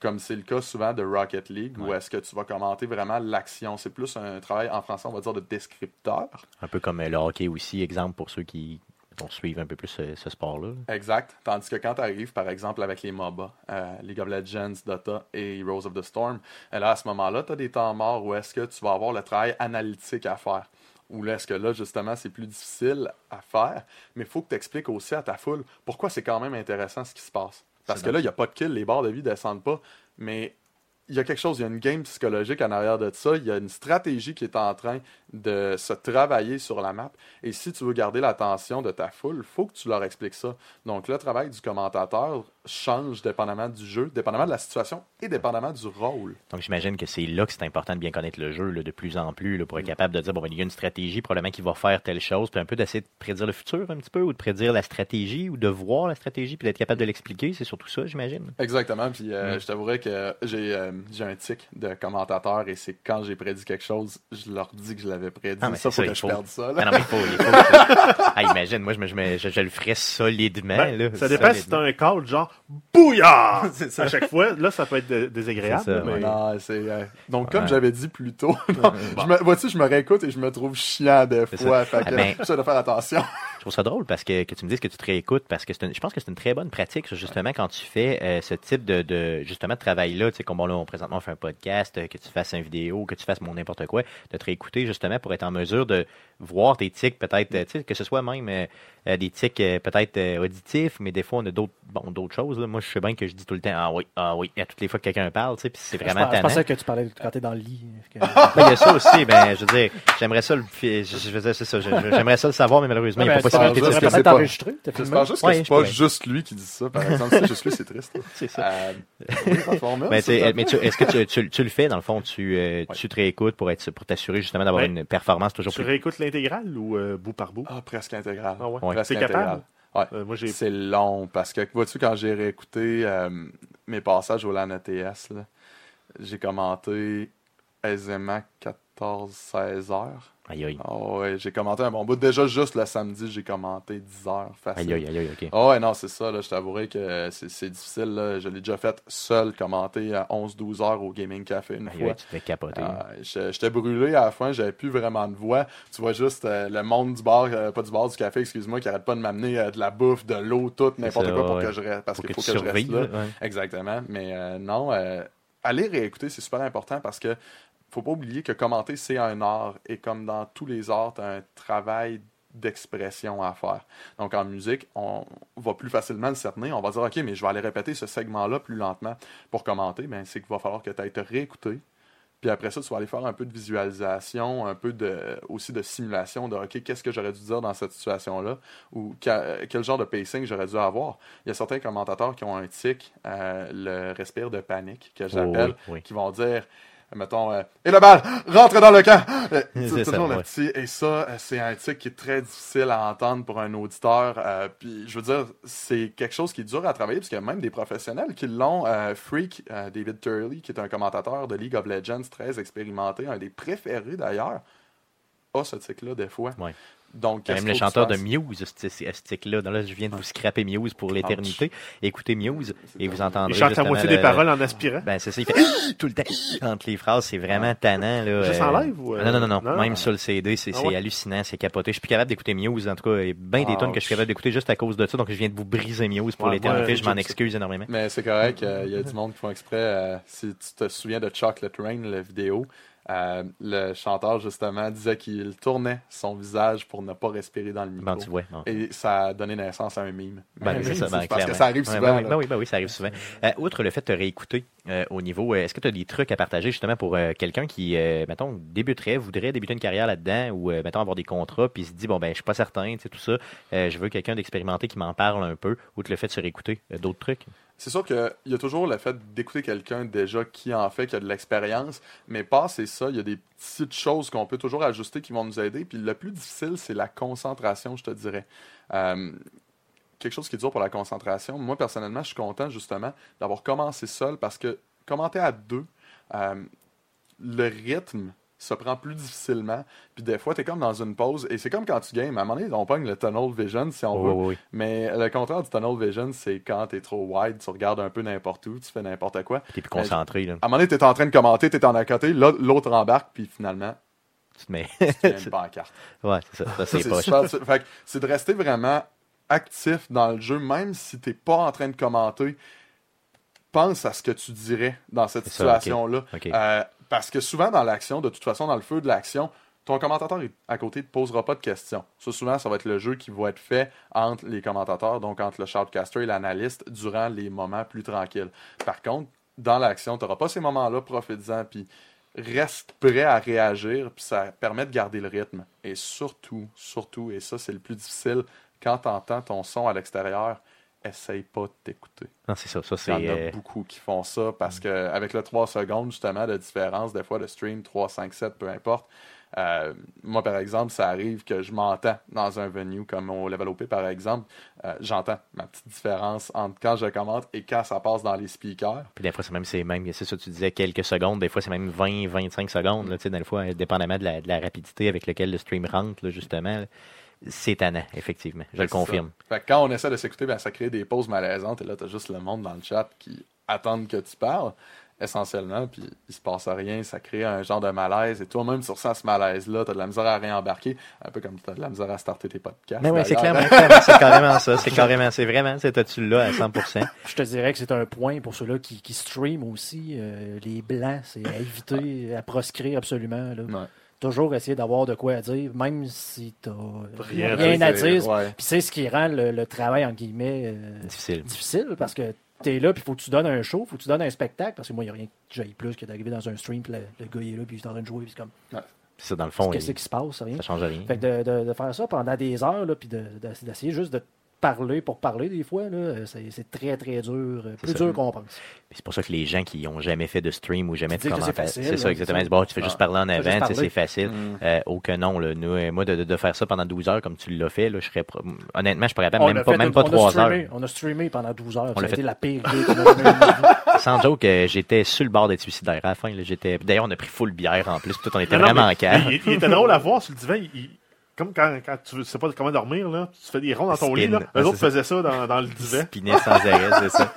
comme c'est le cas souvent de Rocket League, où Ouais. est-ce que tu vas commenter vraiment l'action. C'est plus un travail, en français, on va dire, de descripteur. Un peu comme le hockey aussi, exemple, pour ceux qui vont suivre un peu plus ce, ce sport-là. là. Exact. Tandis que quand tu arrives, par exemple, avec les MOBA, euh, League of Legends, Dota et Heroes of the Storm, et là, à ce moment-là, tu as des temps morts où est-ce que tu vas avoir le travail analytique à faire. Ou est-ce que là, justement, c'est plus difficile à faire, mais il faut que tu expliques aussi à ta foule pourquoi c'est quand même intéressant ce qui se passe. Parce que là, il n'y a pas de kill, les barres de vie descendent pas, mais il y a quelque chose, il y a une game psychologique en arrière de ça, il y a une stratégie qui est en train de se travailler sur la map. Et si tu veux garder l'attention de ta foule, il faut que tu leur expliques ça. Donc le travail du commentateur change dépendamment du jeu, dépendamment de la situation et dépendamment du rôle. Donc, j'imagine que c'est là que c'est important de bien connaître le jeu là, de plus en plus là, pour être capable de dire, bon, ben, il y a une stratégie, probablement qu'il va faire telle chose, puis un peu d'essayer de prédire le futur un petit peu, ou de prédire la stratégie, ou de voir la stratégie, puis d'être capable de l'expliquer. C'est surtout ça, j'imagine. Exactement. Puis euh, Mm. je t'avouerais que j'ai euh, j'ai un tic de commentateur et c'est quand j'ai prédit quelque chose, je leur dis que je l'avais prédit. Ah, mais ça, c'est faut ça, que il je faut. perde ça. là. Ah non, mais il faut. Il faut, il faut. Ah, Imagine, moi, je, me- je, me- je- je le ferais solidement. Ben, là, ça dépend si t'as un call genre bouillard ça. à chaque fois. Là, ça peut être dé- désagréable. Ça, mais... ouais. Non, c'est, euh, donc, comme Ouais. j'avais dit plus tôt, non, je me, vois-tu, je me réécoute et je me trouve chiant des fois. Fait que, Ah, ben- j'essaie de faire attention. Je trouve ça drôle parce que, que tu me dises que tu te réécoutes parce que une- je pense que c'est une très bonne pratique, justement, quand tu fais euh, ce type de, de justement de travail-là, tu sais, comme bon, là, on, présentement, on fait un podcast, euh, que tu fasses une vidéo, que tu fasses mon n'importe quoi, de te réécouter justement pour être en mesure de voir tes tics, peut-être, tu sais, que ce soit même euh, des tics euh, peut-être euh, auditifs, mais des fois, on a d'autres bon, d'autres choses. là. Moi, je sais bien que je dis tout le temps, ah oui, ah oui, à toutes les fois que quelqu'un parle, tu sais, puis c'est vraiment pens- je tannant. pensais que tu parlais quand t'es dans le lit. que- Ben, il y a ça aussi, ben, je veux dire, j'aimerais ça le, je, je c'est ça, je- je- j'aimerais ça le savoir, mais malheureusement, il n'y a pas ben, possibilité de que Tu c'est pas-. J'espère juste que Ouais, c'est je pas pourrais. juste lui qui dit ça, par exemple. Si c'est juste lui, c'est triste. C'est ça. Euh, Mais, c'est tu ça. mais tu- est-ce que tu, tu- tu le fais, dans le fond, tu, euh, Ouais. tu te réécoutes pour être pour t'assurer justement d'avoir Ouais. une performance toujours Tu plus. réécoutes l'intégrale ou euh, bout par bout? Ah, presque intégral. Ouais. Presque. Euh, moi, j'ai C'est long parce que, vois-tu, quand j'ai réécouté euh, mes passages au LAN ETS, là, j'ai commenté aisément 14-16 heures. Aïe, aïe. Ah ouais, j'ai commenté un bon bout. Déjà, juste le samedi, j'ai commenté 10 heures facile. Aïe, aïe, aïe, ok. Ah ouais, non, c'est ça. Là, je t'avouerai que c'est difficile. Là. Je l'ai déjà fait seul, commenter à 11-12 heures au Gaming Café une Aïe, fois. tu te fais capoter. Ah, J'étais brûlé à la fin, j'avais plus vraiment de voix. Tu vois juste euh, le monde du bar, euh, pas du bar, du café, excuse-moi, qui arrête pas de m'amener euh, de la bouffe, de l'eau, tout, n'importe quoi pour ouais. que je reste. Parce qu'il faut que je reste là. ouais. Exactement. Mais non, aller réécouter, c'est super important parce que faut pas oublier que commenter, c'est un art. Et comme dans tous les arts, tu un travail d'expression à faire. Donc en musique, on va plus facilement le cerner. On va dire, OK, mais je vais aller répéter ce segment-là plus lentement pour commenter. Ben, c'est qu'il va falloir que tu ailles te réécouter. Puis après ça, tu vas aller faire un peu de visualisation, un peu de, aussi de simulation de OK, qu'est-ce que j'aurais dû dire dans cette situation-là? Ou que- quel genre de pacing j'aurais dû avoir? Il y a certains commentateurs qui ont un tic, euh, le respire de panique, que j'appelle, Oh, oui, oui. qui vont dire mettons, euh, et le bal, rentre dans le camp! Euh, C'est tout- ça, toujours le ouais. petit- et ça, euh, c'est un tic qui est très difficile à entendre pour un auditeur. euh, puis, je veux dire, c'est quelque chose qui est dur à travailler, parce qu'il y a même des professionnels qui l'ont. euh, Freak, David Turley, qui est un commentateur de League of Legends très expérimenté, un des préférés d'ailleurs, a ce tic-là des fois. Ouais. Donc, Même le chanteur de? Muse, ce ce stick-là. Donc Là, je viens de vous scraper Muse pour l'éternité. Écoutez Muse et vous entendrez. Il chante à moitié le- des paroles en aspirant. Ben, c'est ça, il fait tout le temps entre les phrases, c'est vraiment tannant. Là, Juste euh, en live ou, euh, Non, non, non, non, non? même sur le CD, c'est Ah hallucinant, c'est capoté. Je suis plus capable d'écouter Muse, en tout cas, il y a bien des Ah, tonnes que je suis capable d'écouter juste à cause de ça, donc je viens de vous briser Muse pour Ouais, l'éternité, ouais, je m'en excuse énormément. Mais c'est correct, euh, il y a du monde qui font exprès. euh, si tu te souviens de Chocolate Rain, la vidéo, euh, le chanteur, justement, disait qu'il tournait son visage pour ne pas respirer dans le micro. Tu vois. Et ça a donné naissance à un mime. Ben, ça, ben, parce que clairement. ça arrive souvent. ben oui, ben oui, ben ça arrive souvent. Euh, outre le fait de te réécouter euh, au niveau, est-ce que tu as des trucs à partager justement pour quelqu'un qui, mettons, débuterait, voudrait débuter une carrière là-dedans ou, mettons, avoir des contrats, puis se dit, bon, ben, je suis pas certain, tu sais, tout ça, je veux quelqu'un d'expérimenté qui m'en parle un peu, outre le fait de se réécouter, d'autres trucs? C'est sûr qu'il y a toujours le fait d'écouter quelqu'un déjà qui en fait, qui a de l'expérience, mais passer ça, il y a des petites choses qu'on peut toujours ajuster qui vont nous aider. Puis le plus difficile, c'est la concentration, je te dirais. Euh, quelque chose qui est dur pour la concentration. Moi, personnellement, je suis content justement d'avoir commencé seul parce que commenter à deux, euh, le rythme se prend plus difficilement. Puis des fois, tu es comme dans une pause et c'est comme quand tu games. À un moment donné, on pogne le tunnel vision si on veut. oui, oui. Mais le contraire du tunnel vision, c'est quand t'es trop wide, tu regardes un peu n'importe où, tu fais n'importe quoi. T'es plus concentré, là. À un moment donné, t'es en train de commenter, t'es en à côté, l'autre embarque, puis finalement, Tu te mets. tu une pancarte. ouais, c'est ça. Ça, c'est c'est de rester vraiment actif dans le jeu, même si t'es pas en train de commenter. Pense à ce que tu dirais dans cette situation-là. Ok. Euh, parce que souvent, dans l'action, de toute façon, dans le feu de l'action, ton commentateur à côté ne te posera pas de questions. Ça, souvent, ça va être le jeu qui va être fait entre les commentateurs, donc entre le shoutcaster et l'analyste, durant les moments plus tranquilles. Par contre, dans l'action, tu n'auras pas ces moments-là, profites-en, puis reste prêt à réagir, puis ça permet de garder le rythme. Et surtout, surtout, et ça, c'est le plus difficile, quand tu entends ton son à l'extérieur, essaye pas de t'écouter. Non, c'est ça. Ça, Il c'est. y en a euh, beaucoup qui font ça parce que avec le 3 secondes, justement, de différence, des fois, de stream 3, 5, 7, peu importe. euh, moi, par exemple, ça arrive que je m'entends dans un venue comme au Level OP, par exemple. euh, J'entends ma petite différence entre quand je commente et quand ça passe dans les speakers. Puis des fois, c'est même, c'est même, c'est ça, tu disais quelques secondes, des fois, c'est même 20, 25 secondes, là, tu sais, des fois, dépendamment de la, de la rapidité avec laquelle le stream rentre, là, justement. là. C'est tannant, effectivement. Je le C'est ça. confirme. Fait que quand on essaie de s'écouter, ben, ça crée des pauses malaisantes et là, t'as juste le monde dans le chat qui attendent que tu parles, essentiellement, puis il se passe rien, ça crée un genre de malaise et toi-même, tu ressens ce malaise-là, t'as de la misère à réembarquer, un peu comme t'as de la misère à starter tes podcasts. Mais ouais, c'est d'ailleurs. clairement, clairement, c'est carrément ça. C'est carrément, c'est vraiment, c'est tu là à 100%. Je te dirais que c'est un point pour ceux-là qui, qui streament aussi. euh, les blancs, c'est à éviter, à proscrire absolument. Là. Ouais. Toujours essayer d'avoir de quoi à dire, même si tu Rien rien, à dire, dire. ouais. Puis c'est ce qui rend le, le travail, en guillemets, euh, Difficile. difficile parce que tu es là, puis il faut que tu donnes un show, faut que tu donnes un spectacle. Parce que moi, il n'y a rien que j'aille plus que d'arriver dans un stream, puis le, le gars il est là, puis il est en train de jouer, puis c'est comme, C'est ça, dans le fond, qu'est-ce il- qui se passe, rien. ça change rien. Fait que de, de- de faire ça pendant des heures, là, puis de- de- d'essayer juste de parler pour parler des fois, euh, c'est très, très dur. euh, Plus ça. dur qu'on pense. C'est pour ça que les gens qui ont jamais fait de stream ou jamais Tu de que c'est commentaire, facile, c'est ça hein, exactement. bon, tu fais Ah. juste parler en avant, c'est facile. Mm. Euh, oh que non, là. Nous, euh, moi, de, de- de faire ça pendant 12 heures comme tu l'as fait, là, je serais pro- honnêtement, je pourrais même pas, fait même pas on a 3 heures. streamé- On a streamé pendant 12 heures. On ça a l'a été fait. la pire. Sans joke, euh, j'étais sur le bord d'être suicidaire à la fin. D'ailleurs, on a pris full bière en plus. puis Tout, on était Non, vraiment en calme. Il, il était drôle à voir sur le divan. il- comme quand, quand tu ne sais pas comment dormir, là, tu fais des ronds dans ton Spin. lit. Là. Les autres ça. faisaient ça dans, dans le divan. Spinait sans arrêt, c'est ça.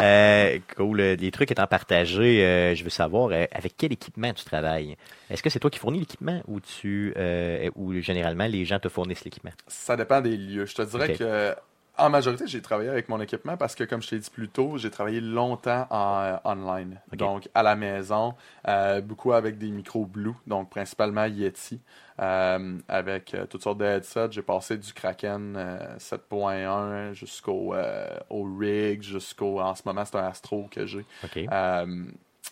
Euh, cool. Euh, Les trucs étant partagés, euh, je veux savoir euh, avec quel équipement tu travailles. Est-ce que c'est toi qui fournis l'équipement ou tu euh, ou généralement les gens te fournissent l'équipement? Ça dépend des lieux. Je te dirais que en majorité, j'ai travaillé avec mon équipement parce que, comme je t'ai dit plus tôt, j'ai travaillé longtemps en euh, online. Donc, à la maison, euh, beaucoup avec des micros Blue, donc principalement Yeti, euh, avec toutes sortes de headsets. J'ai passé du Kraken euh, 7.1 jusqu'au au Rig, jusqu'au. En ce moment, c'est un Astro que j'ai.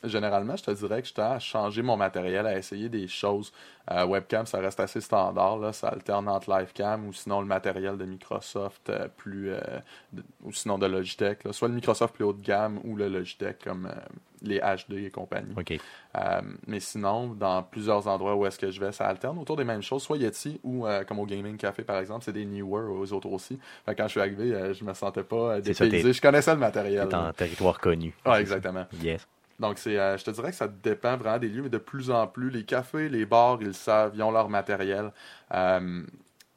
Généralement, je te dirais que je à changer mon matériel, à essayer des choses. Euh, webcam, ça reste assez standard. Là, ça alterne entre Livecam ou sinon le matériel de Microsoft euh, plus. euh, de- ou sinon de Logitech. là. Soit le Microsoft plus haut de gamme ou le Logitech comme les HD et compagnie. Mais sinon, dans plusieurs endroits où est-ce que je vais, ça alterne autour des mêmes choses, soit Yeti ou comme au Gaming Café par exemple, c'est des Newer aux autres aussi. Fait que quand je suis arrivé, je me sentais pas ça, dépaysé. Je connaissais le matériel. C'est en territoire connu. Ouais, exactement. Yes. Donc, c'est, euh, je te dirais que ça dépend vraiment des lieux, mais de plus en plus, les cafés, les bars, ils savent, ils ont leur matériel. Euh,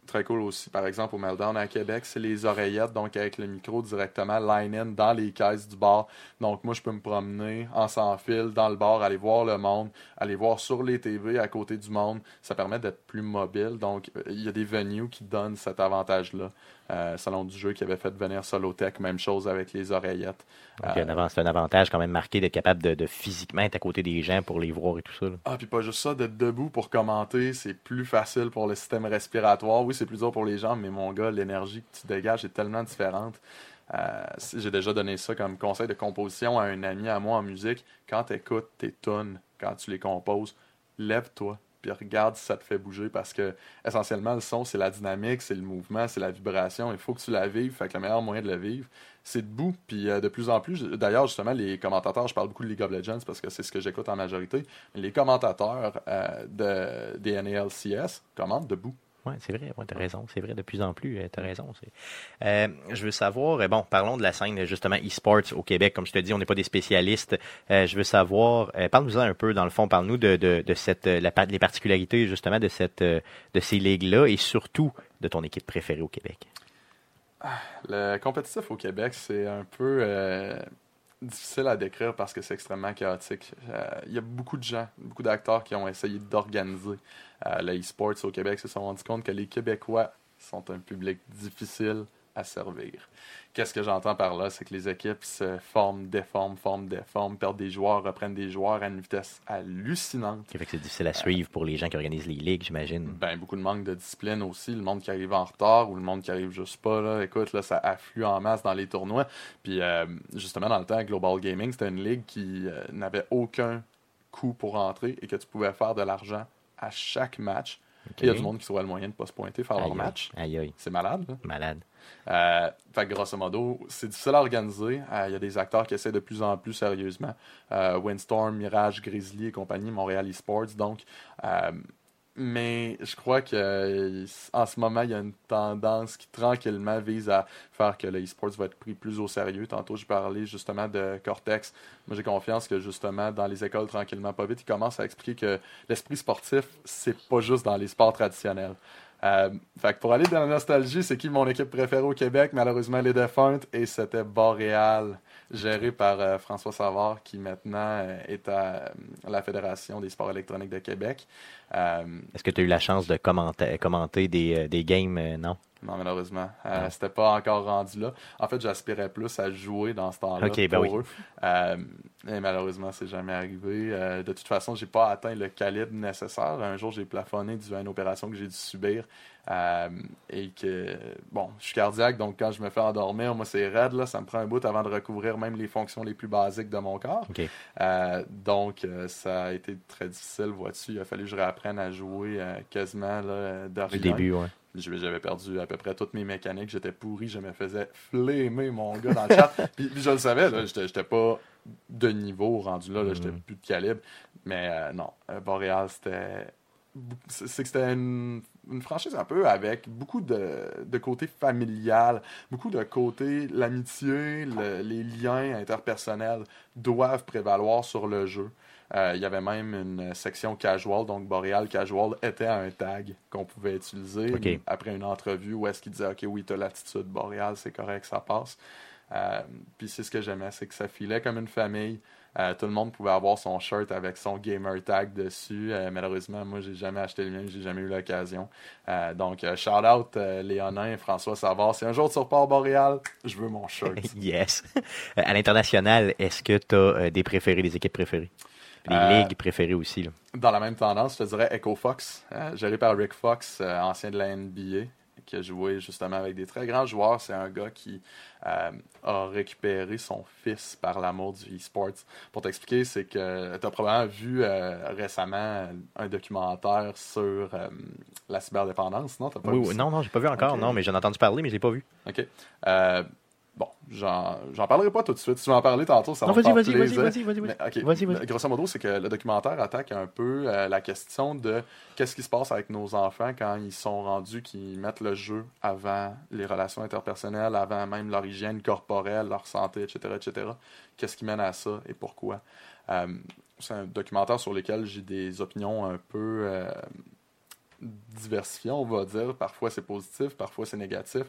très cool aussi, par exemple, au Meltdown à Québec, c'est les oreillettes, donc avec le micro directement line-in dans les caisses du bar. Donc, moi, je peux me promener en sans fil dans le bar, aller voir le monde, aller voir sur les TV à côté du monde. Ça permet d'être plus mobile. Donc, il y a des venues qui donnent cet avantage-là. Euh, Salon du jeu qui avait fait venir Solotech, même chose avec les oreillettes. Un avant- c'est un avantage quand même marqué d'être capable de, de physiquement être à côté des gens pour les voir et tout ça. là. Ah, puis pas juste ça, d'être debout pour commenter, c'est plus facile pour le système respiratoire. Oui, c'est plus dur pour les gens, mais mon gars, l'énergie que tu dégages est tellement différente. Euh, J'ai déjà donné ça comme conseil de composition à un ami à moi en musique. Quand tu écoutes tes tunes, quand tu les composes, lève-toi, puis regarde si ça te fait bouger parce que essentiellement, le son, c'est la dynamique, c'est le mouvement, c'est la vibration. Il faut que tu la vives. Fait que le meilleur moyen de le vivre, c'est debout. Puis euh, de plus en plus, d'ailleurs, justement, les commentateurs, je parle beaucoup de League of Legends parce que c'est ce que j'écoute en majorité. Les commentateurs euh, de, des NALCS commentent debout. Ouais, c'est vrai, ouais, t'as raison, c'est vrai, de plus en plus, euh, t'as raison. c'est- Euh, je veux savoir, euh, bon, parlons de la scène, justement, e-sports au Québec. Comme je te dis, on n'est pas des spécialistes. Euh, je veux savoir, euh, parle-nous-en un peu, dans le fond, parle-nous de, de, de cette, la, les particularités, justement, de, cette, de ces ligues-là et surtout de ton équipe préférée au Québec. Le compétitif au Québec, c'est un peu difficile à décrire parce que c'est extrêmement chaotique. Euh, Il y a beaucoup de gens, beaucoup d'acteurs qui ont essayé d'organiser euh, le e-sports au Québec se sont rendus compte que les Québécois sont un public difficile à servir. Qu'est-ce que j'entends par là? C'est que les équipes se forment, déforment, forment, déforment, perdent des joueurs, reprennent des joueurs à une vitesse hallucinante. Fait que c'est difficile à suivre pour les gens qui organisent les ligues, j'imagine. Ben, beaucoup de manque de discipline aussi. Le monde qui arrive en retard ou le monde qui arrive juste pas. Là. Écoute, là, ça afflue en masse dans les tournois. Puis, euh, justement, dans le temps, Global Gaming, c'était une ligue qui euh, n'avait aucun coût pour entrer et que tu pouvais faire de l'argent à chaque match. Il y a du monde qui trouvait le moyen de pas se pointer, faire Aïe, leur match. Aïe, aïe, C'est malade, là. malade. Euh, grosso modo, c'est difficile à organiser. Euh, Il y a des acteurs qui essaient de plus en plus sérieusement. Euh, Windstorm, Mirage, Grizzly et compagnie, Montréal Esports. Donc, euh, mais je crois que en ce moment, il y a une tendance qui tranquillement vise à faire que le e-sports va être pris plus au sérieux. Tantôt, je parlais justement de Cortex. Moi, j'ai confiance que justement, dans les écoles, tranquillement, pas vite, ils commencent à expliquer que l'esprit sportif, c'est pas juste dans les sports traditionnels. Euh, pour aller dans la nostalgie, c'est qui mon équipe préférée au Québec? Malheureusement, les défuntes, et c'était Boréal, géré par euh, François Savard, qui maintenant euh, est à euh, la Fédération des sports électroniques de Québec. Est-ce que tu as eu la chance de commenter, commenter des, games? non? Non, malheureusement. Euh. C'était pas encore rendu là. En fait, j'aspirais plus à jouer dans ce temps-là Ok, ben pour oui. eux. Euh, et malheureusement, c'est jamais arrivé. Euh, de toute façon, j'ai pas atteint le calibre nécessaire. Un jour, j'ai plafonné dû à une opération que j'ai dû subir. Et que, bon, je suis cardiaque, donc quand je me fais endormir, moi, c'est raide, là. Ça me prend un bout avant de recouvrir même les fonctions les plus basiques de mon corps. Donc, ça a été très difficile, vois-tu. Il a fallu que je réapprenne à jouer quasiment là, de Du rien. début, ouais. J'avais perdu à peu près toutes mes mécaniques. J'étais pourri. Je me faisais flémer mon gars dans le chat. puis, puis je le savais, là, j'étais pas de niveau rendu là. là, J'étais Mhm. plus de calibre. Mais euh, non, euh, Boréal, c'était. C'est c'est que c'était une, une franchise un peu avec beaucoup de, de côté familial, beaucoup de côté l'amitié, le- les liens interpersonnels doivent prévaloir sur le jeu. Euh, il y avait même une section casual, donc Boreal Casual était un tag qu'on pouvait utiliser après une entrevue où est-ce qu'il disait Ok, oui, tu as l'attitude Boreal, c'est correct, ça passe. Euh, Puis c'est ce que j'aimais, c'est que ça filait comme une famille. Euh, tout le monde pouvait avoir son shirt avec son gamer tag dessus. Euh, malheureusement, moi, j'ai jamais acheté le mien, j'ai jamais eu l'occasion. Euh, donc, shout out Léonin, François Savard. Si un jour tu repars Boréal, je veux mon shirt. yes. À l'international, est-ce que tu as des préférés, des équipes préférées? Des Euh, ligues préférées aussi, là. Dans la même tendance, je te dirais Echo Fox, hein, géré par Rick Fox, euh, ancien de la NBA, qui a joué justement avec des très grands joueurs. C'est un gars qui euh, a récupéré son fils par l'amour du e-sports. Pour t'expliquer, c'est que tu as probablement vu euh, récemment un documentaire sur euh, la cyberdépendance, non? T'as pas Oui, vu oui. Non, non, j'ai pas vu encore, non, mais j'en ai entendu parler, mais je l'ai pas vu. OK. Bon, j'en j'en parlerai pas tout de suite. Si tu veux en parler tantôt, ça non, va vas-y, vas-y, vas-y. Vas-y, vas-y. Grosso modo, c'est que le documentaire attaque un peu euh, la question de qu'est-ce qui se passe avec nos enfants quand ils sont rendus, qu'ils mettent le jeu avant les relations interpersonnelles, avant même leur hygiène corporelle, leur santé, etc., etc. Qu'est-ce qui mène à ça et pourquoi? Euh, c'est un documentaire sur lequel j'ai des opinions un peu euh, diversifiées, on va dire. Parfois c'est positif, parfois c'est négatif.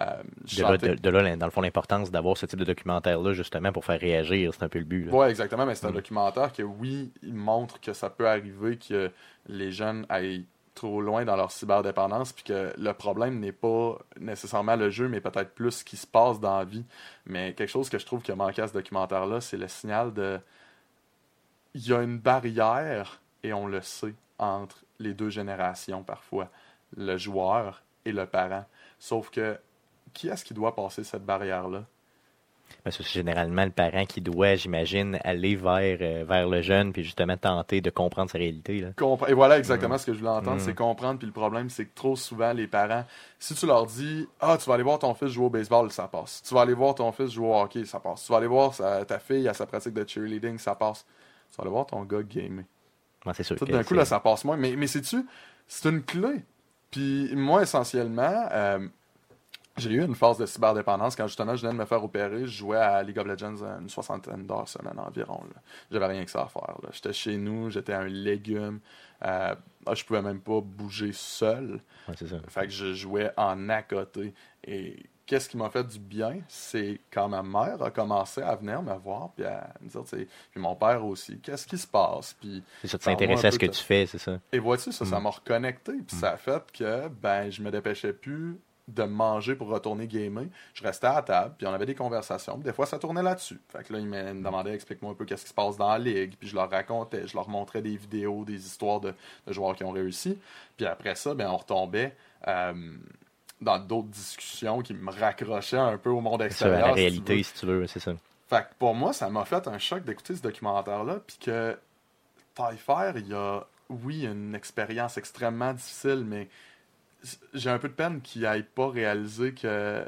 Euh, De là, de- de là, dans le fond, l'importance d'avoir ce type de documentaire-là, justement, pour faire réagir, c'est un peu le but. Oui, exactement, mais c'est un Mm. documentaire que, oui, il montre que ça peut arriver que les jeunes aillent trop loin dans leur cyberdépendance, puis que le problème n'est pas nécessairement le jeu, mais peut-être plus ce qui se passe dans la vie. Mais quelque chose que je trouve qui a manqué à ce documentaire-là, c'est le signal de... Il y a une barrière, et on le sait, entre les deux générations parfois, le joueur et le parent. Sauf que, qui est-ce qui doit passer cette barrière-là? Mais c'est généralement le parent qui doit, j'imagine, aller vers, euh, vers le jeune, puis justement tenter de comprendre sa réalité. Là. Et voilà exactement ce que je voulais entendre, Mm. c'est comprendre. Puis le problème, c'est que trop souvent, les parents, si tu leur dis Ah, tu vas aller voir ton fils jouer au baseball, ça passe. Tu vas aller voir ton fils jouer au hockey, ça passe. Tu vas aller voir sa- ta fille à sa pratique de cheerleading, ça passe. Tu vas aller voir ton gars gamer. Ouais, c'est sûr. D'un coup, là, ça passe moins. Mais, mais sais-tu, c'est une clé. Puis moi, essentiellement, euh, j'ai eu une phase de cyberdépendance quand justement je venais de me faire opérer. Je jouais à League of Legends une soixantaine d'heures semaine environ. J'avais rien que ça à faire. J'étais chez nous, j'étais un légume. Euh, ah, je pouvais même pas bouger seul. Ouais, c'est ça. Fait que je jouais en à côté. Et qu'est-ce qui m'a fait du bien, c'est quand ma mère a commencé à venir me voir, puis à me dire, puis mon père aussi, qu'est-ce qui se passe? Puis, ça, un à ce que de- tu fais, c'est ça? et vois-tu, ça, ça Mm. m'a reconnecté, puis Mm. ça a fait que, ben, je me dépêchais plus de manger pour retourner gamer. Je restais à table, puis on avait des conversations. puis des fois, ça tournait là-dessus. Fait que là, ils me demandaient, explique-moi un peu qu'est-ce qui se passe dans la ligue. Puis je leur racontais, je leur montrais des vidéos, des histoires de, de joueurs qui ont réussi. Puis après ça, ben, on retombait euh, dans d'autres discussions qui me raccrochaient un peu au monde C'est ça, à extérieur. la si tu veux. réalité, si tu veux, c'est ça. Fait que pour moi, ça m'a fait un choc d'écouter ce documentaire-là, puis que Taillefer, il y a, oui, une expérience extrêmement difficile, mais j'ai un peu de peine qu'il n'aille pas réalisé que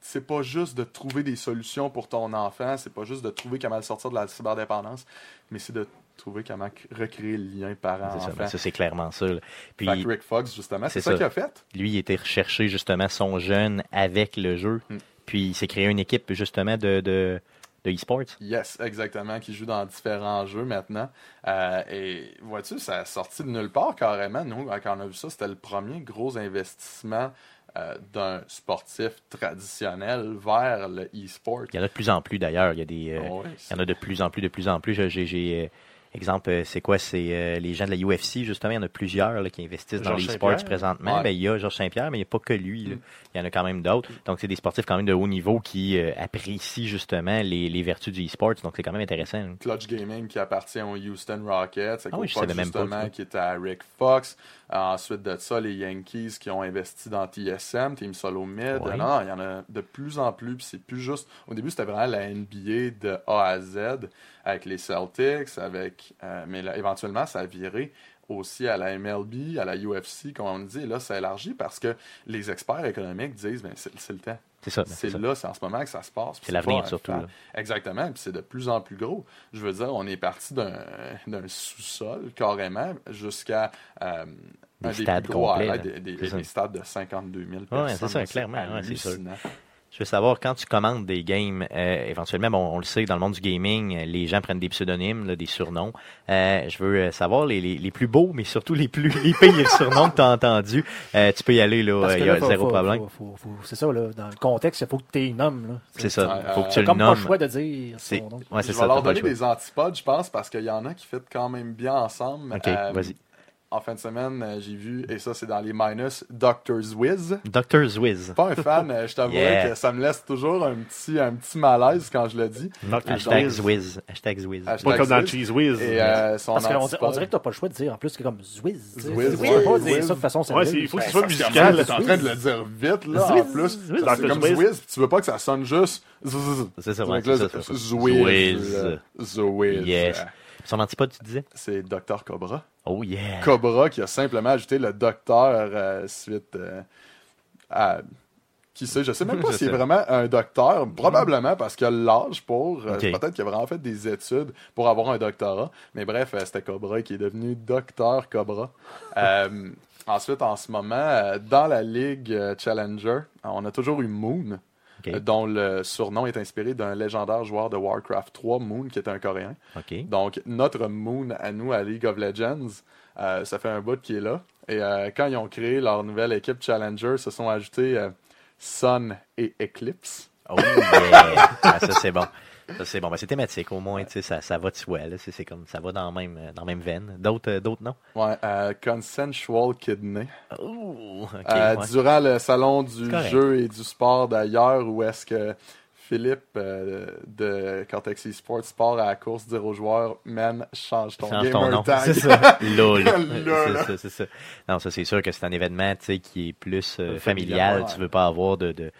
c'est pas juste de trouver des solutions pour ton enfant, c'est pas juste de trouver comment le sortir de la cyberdépendance, mais c'est de trouver comment recréer le lien parent-enfant. ben, ça, c'est clairement ça. là. Puis Fait que Rick Fox, justement, c'est ça, ça. qu'il a fait. lui, il était rechercher justement son jeune avec le jeu. Mm. Puis il s'est créé une équipe justement de, de de e-sports. Yes, exactement, qui joue dans différents jeux maintenant. Euh, et vois-tu, ça a sorti de nulle part carrément. Nous, quand on a vu ça, c'était le premier gros investissement euh, d'un sportif traditionnel vers le e-sport. Il y en a de plus en plus d'ailleurs. Il y a des, euh, ouais, il y en a de plus en plus, de plus en plus. J'ai- exemple, euh, c'est quoi? C'est euh, les gens de la UFC justement. Il y en a plusieurs là, qui investissent dans les sports présentement. Ouais. Ben, il y a Georges Saint-Pierre, mais il n'y a pas que lui. là. Mm. Il y en a quand même d'autres. Donc c'est des sportifs quand même de haut niveau qui euh, apprécient justement les, les vertus du e-sport. Donc c'est quand même intéressant. hein. Clutch Gaming qui appartient aux Houston Rockets. Ah oui, je savais même pas, justement, ça. qui était à Rick Fox. Ensuite de ça, les Yankees qui ont investi dans TSM, Team Solo Mid. Non, il y en a de plus en plus. Puis c'est plus juste. Au début, c'était vraiment la NBA de A à Z avec les Celtics, avec. euh, mais là, éventuellement, ça a viré aussi à la MLB, à la UFC, comme on dit. Et là, ça élargit parce que les experts économiques disent ben, c'est c'est le temps. C'est ça. ben, C'est là, c'est en ce moment que ça se passe. C'est l'avenir, un surtout, là. Exactement, puis c'est de plus en plus gros. Je veux dire, on est parti d'un sous-sol carrément jusqu'à euh, Des un stades gros là. des, des- stades de 52 000 Ouais, personnes. c'est ça, clairement, ouais, c'est. Je veux savoir, quand tu commandes des games, euh, éventuellement, bon, on le sait, dans le monde du gaming, euh, les gens prennent des pseudonymes, là, des surnoms. Euh, je veux euh, savoir les, les, les plus beaux, mais surtout les plus les pires surnoms que tu as entendus. Euh, tu peux y aller, là, il que y a faut- zéro faut- problème. faut- faut- faut- c'est ça, là. Dans le contexte, il faut que tu es nomme. Là. C'est ça, Ouais, faut que euh, tu le comme pas le nommes. choix de dire C'est son nom. ouais, c'est Je ça. vais leur t'as pas le donner des antipodes, je pense, parce qu'il y en a qui fit quand même bien ensemble. Ok, Euh, vas-y. En fin de semaine, euh, j'ai vu, et ça c'est dans les minus, Doctor's Wiz. Dr. Zwiz. Pas un fan, euh, je t'avoue Yeah. que ça me laisse toujours un petit, un petit malaise quand je le dis. Hashtag Zwiz. Zwiz. Hashtag Zwiz. Pas comme dans Zwiz. Cheese Whiz. Et euh, son Parce qu'on dirait, on antipode- dirait que t'as pas le choix de dire en plus que comme Zwiz. Zwiz, pas dire Zwiz. ça de façon sérieuse. il faut que ce Ben, soit musical. T'es en train de le dire vite, là, en plus. C'est comme Zwiz. Tu veux pas que ça sonne juste. C'est ça. Zwiz. Zwiz. Zwiz. Yes. Son antipode, tu disais? C'est Dr Cobra. Oh yeah. Cobra qui a simplement ajouté le docteur euh, suite euh, à. Qui sait, je sais même pas s'il est vraiment un docteur, probablement parce qu'il a l'âge pour. euh. Peut-être qu'il a vraiment fait des études pour avoir un doctorat. Mais bref, c'était Cobra qui est devenu docteur Cobra. Ensuite, en ce moment, dans la Ligue Challenger, on a toujours eu Moon, Ok. euh, dont le surnom est inspiré d'un légendaire joueur de Warcraft 3, Moon, qui est un Coréen. OK. Donc, notre Moon à nous, à League of Legends, euh, ça fait un bout qui est là. Et euh, quand ils ont créé leur nouvelle équipe Challenger, se sont ajoutés euh, Sun et Eclipse. Oh yeah. Ah, ça, c'est bon. C'est bon. Ben, c'est thématique, au moins, tu sais, ça, ça va de soi, là. C'est, comme, ça va dans la même, dans même veine. D'autres, euh, d'autres non? Ouais, euh, Consensual Kidney. Oh, OK. Euh, ouais. Durant le salon du jeu et du sport d'ailleurs, où est-ce que Philippe euh, de Cortex Esports part à la course dire aux joueurs Man, change ton Change ton nom. C'est ça. Lol. C'est ça, c'est ça. Non, ça, c'est sûr que c'est un événement, qui est plus euh, familial. ouais. Tu veux pas avoir de, de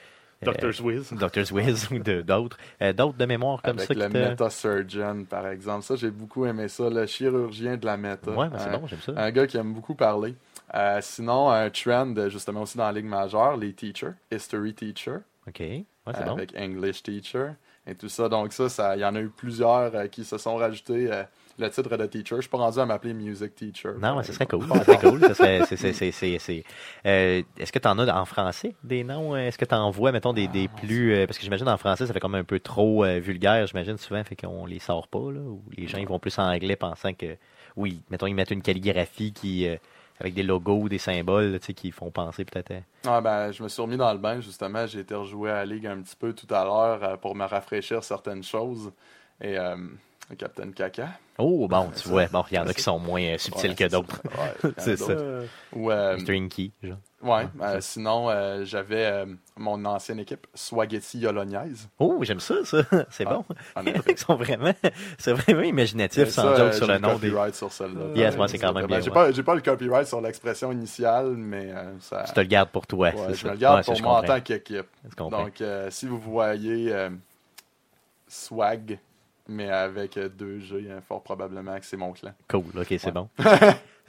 Dr. Whiz. Dr. Swiz ou de, d'autres. Euh, d'autres de mémoire comme Avec ça le qui te... Meta Surgeon, par exemple. Ça, j'ai beaucoup aimé ça. Le chirurgien de la méta. Ouais, ben, c'est Un- bon, j'aime ça. Un gars qui aime beaucoup parler. Euh, sinon, un trend, justement, aussi dans la Ligue majeure, les teachers. History teacher. OK. Ouais, c'est bon. avec English teacher et tout ça. Donc ça, ça, il y en a eu plusieurs euh, qui se sont rajoutés euh, le titre de teacher. Je suis pas rendu à m'appeler music teacher. Non, mais ce serait cool. Ce serait cool. Euh, Est-ce que tu en as en français des noms? Est-ce que tu en vois, mettons, des, des plus. euh, parce que j'imagine en français, ça fait comme un peu trop euh, vulgaire, j'imagine, souvent, fait qu'on les sort pas, là. Ou les gens ils vont plus en anglais pensant que. Oui, mettons, ils mettent une calligraphie qui. euh, avec des logos, des symboles, là, tu sais, qui font penser peut-être. à- Ah, ben, je me suis remis dans le bain, justement. J'ai été rejoué à la Ligue un petit peu tout à l'heure euh, pour me rafraîchir certaines choses. Et euh, Captain Caca. Oh, bon, tu vois. Bon, il y en a qui sont moins euh, subtils Ouais, que d'autres. Ouais, C'est ça. Ou, euh, Mr. Inky, genre. ouais, euh, sinon, euh, j'avais mon ancienne équipe, Swaghetti Yolognaise. Oh, j'aime ça, ça. C'est Ah, bon. Ils sont vraiment, c'est vraiment imaginatif, sans joke sur j'ai le nom des. copyright sur celle-là. Yes, moi, c'est quand même bien, J'ai ouais. pas, j'ai pas le copyright sur l'expression initiale, mais euh, ça. Tu te le gardes pour toi, je ça. me le garde pour moi en tant qu'équipe. Donc, si vous voyez swag, mais avec euh, deux G, hein, fort probablement que c'est mon clan. Cool, ok, c'est bon.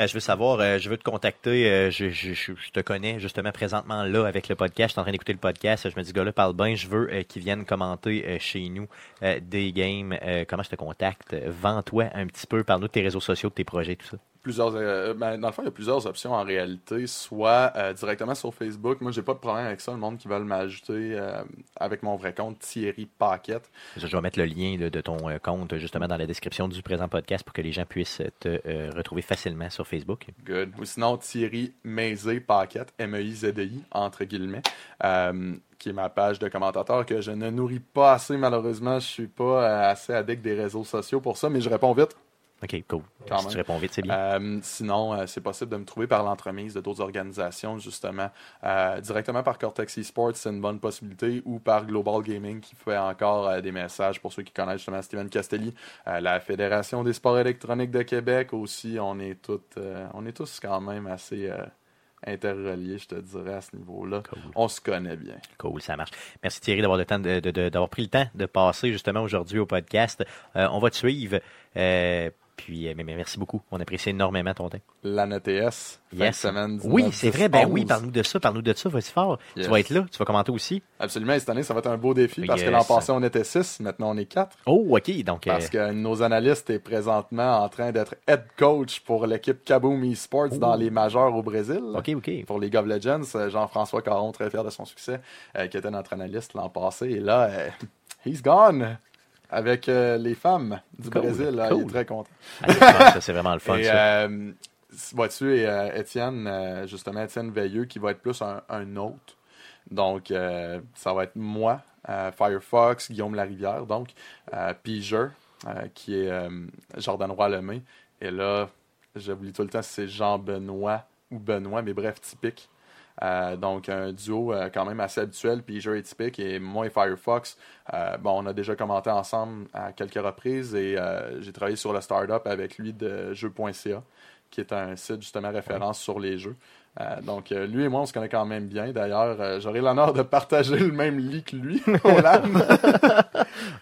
Euh, je veux savoir, euh, je veux te contacter, je, je, je, je te connais justement présentement là avec le podcast, je suis en train d'écouter le podcast, je me dis, gars-là parle bien, je veux euh, qu'il vienne commenter chez nous des games, comment je te contacte, vends-toi un petit peu, parle-nous de tes réseaux sociaux, de tes projets, tout ça. Plusieurs. euh, ben, dans le fond, il y a plusieurs options en réalité. Soit euh, directement sur Facebook. Moi, j'ai pas de problème avec ça. Le monde qui veut m'ajouter euh, avec mon vrai compte, Thierry Paquette. Je vais mettre le lien de ton compte justement dans la description du présent podcast pour que les gens puissent te retrouver facilement sur Facebook. Good. Ou sinon, Thierry Meizé Paquette, M-E-I-Z-E-I, entre guillemets, qui est ma page de commentateur que je ne nourris pas assez, malheureusement. Je suis pas assez addict des réseaux sociaux pour ça, mais je réponds vite. OK, cool. Quand si même. tu réponds vite, c'est bien. Euh, sinon, euh, c'est possible de me trouver par l'entremise de d'autres organisations, justement. Euh, directement par Cortex Esports, c'est une bonne possibilité, ou par Global Gaming, qui fait encore des messages pour ceux qui connaissent justement Steven Castelli. La Fédération des sports électroniques de Québec aussi, on est, toutes, on est tous quand même assez interreliés, je te dirais, à ce niveau-là. Cool. On se connaît bien. Cool, ça marche. Merci Thierry d'avoir le temps de- de- de- d'avoir pris le temps de passer justement aujourd'hui au podcast. Euh, on va te suivre. euh, puis, euh, mais, mais merci beaucoup. On apprécie énormément ton temps. L'AN ETS, fin Yes. de semaine. Oui, 19, c'est vrai. Ben 11. oui, parle-nous de ça. Parle-nous de ça. Vas-y fort. Yes. Tu vas être là. Tu vas commenter aussi. Absolument, et cette année, ça va être un beau défi parce que l'an passé, on était 6, maintenant on est 4. Oh, OK. Donc, euh, Parce que nos analystes est présentement en train d'être head coach pour l'équipe Kaboom Esports dans les majeurs au Brésil. OK, OK. Pour League of Legends, euh, Jean-François Caron, très fier de son succès, euh, qui était notre analyste l'an passé. Et là, euh, he's gone avec euh, les femmes du Cool, Brésil. là. Il est très content. Ah, c'est vraiment le fun. Et ça. euh, vois-tu, et euh, Étienne, justement, Étienne Veilleux, qui va être plus un, un hôte. Donc, ça va être moi, Firefox, Guillaume Larivière, donc, Piger, qui est Jordan Roy-Lemay. Et là, j'oublie tout le temps si c'est Jean-Benoît ou Benoît, mais bref, typique. Euh, donc, un duo euh, quand même assez habituel. Piger est typique et moi et Firefox, euh, bon, on a déjà commenté ensemble à quelques reprises et euh, j'ai travaillé sur le startup avec lui de jeux.ca, qui est un site justement référence sur les jeux. Euh, donc, euh, lui et moi, on se connaît quand même bien. D'ailleurs, euh, j'aurai l'honneur de partager le même lit que lui au. Ah,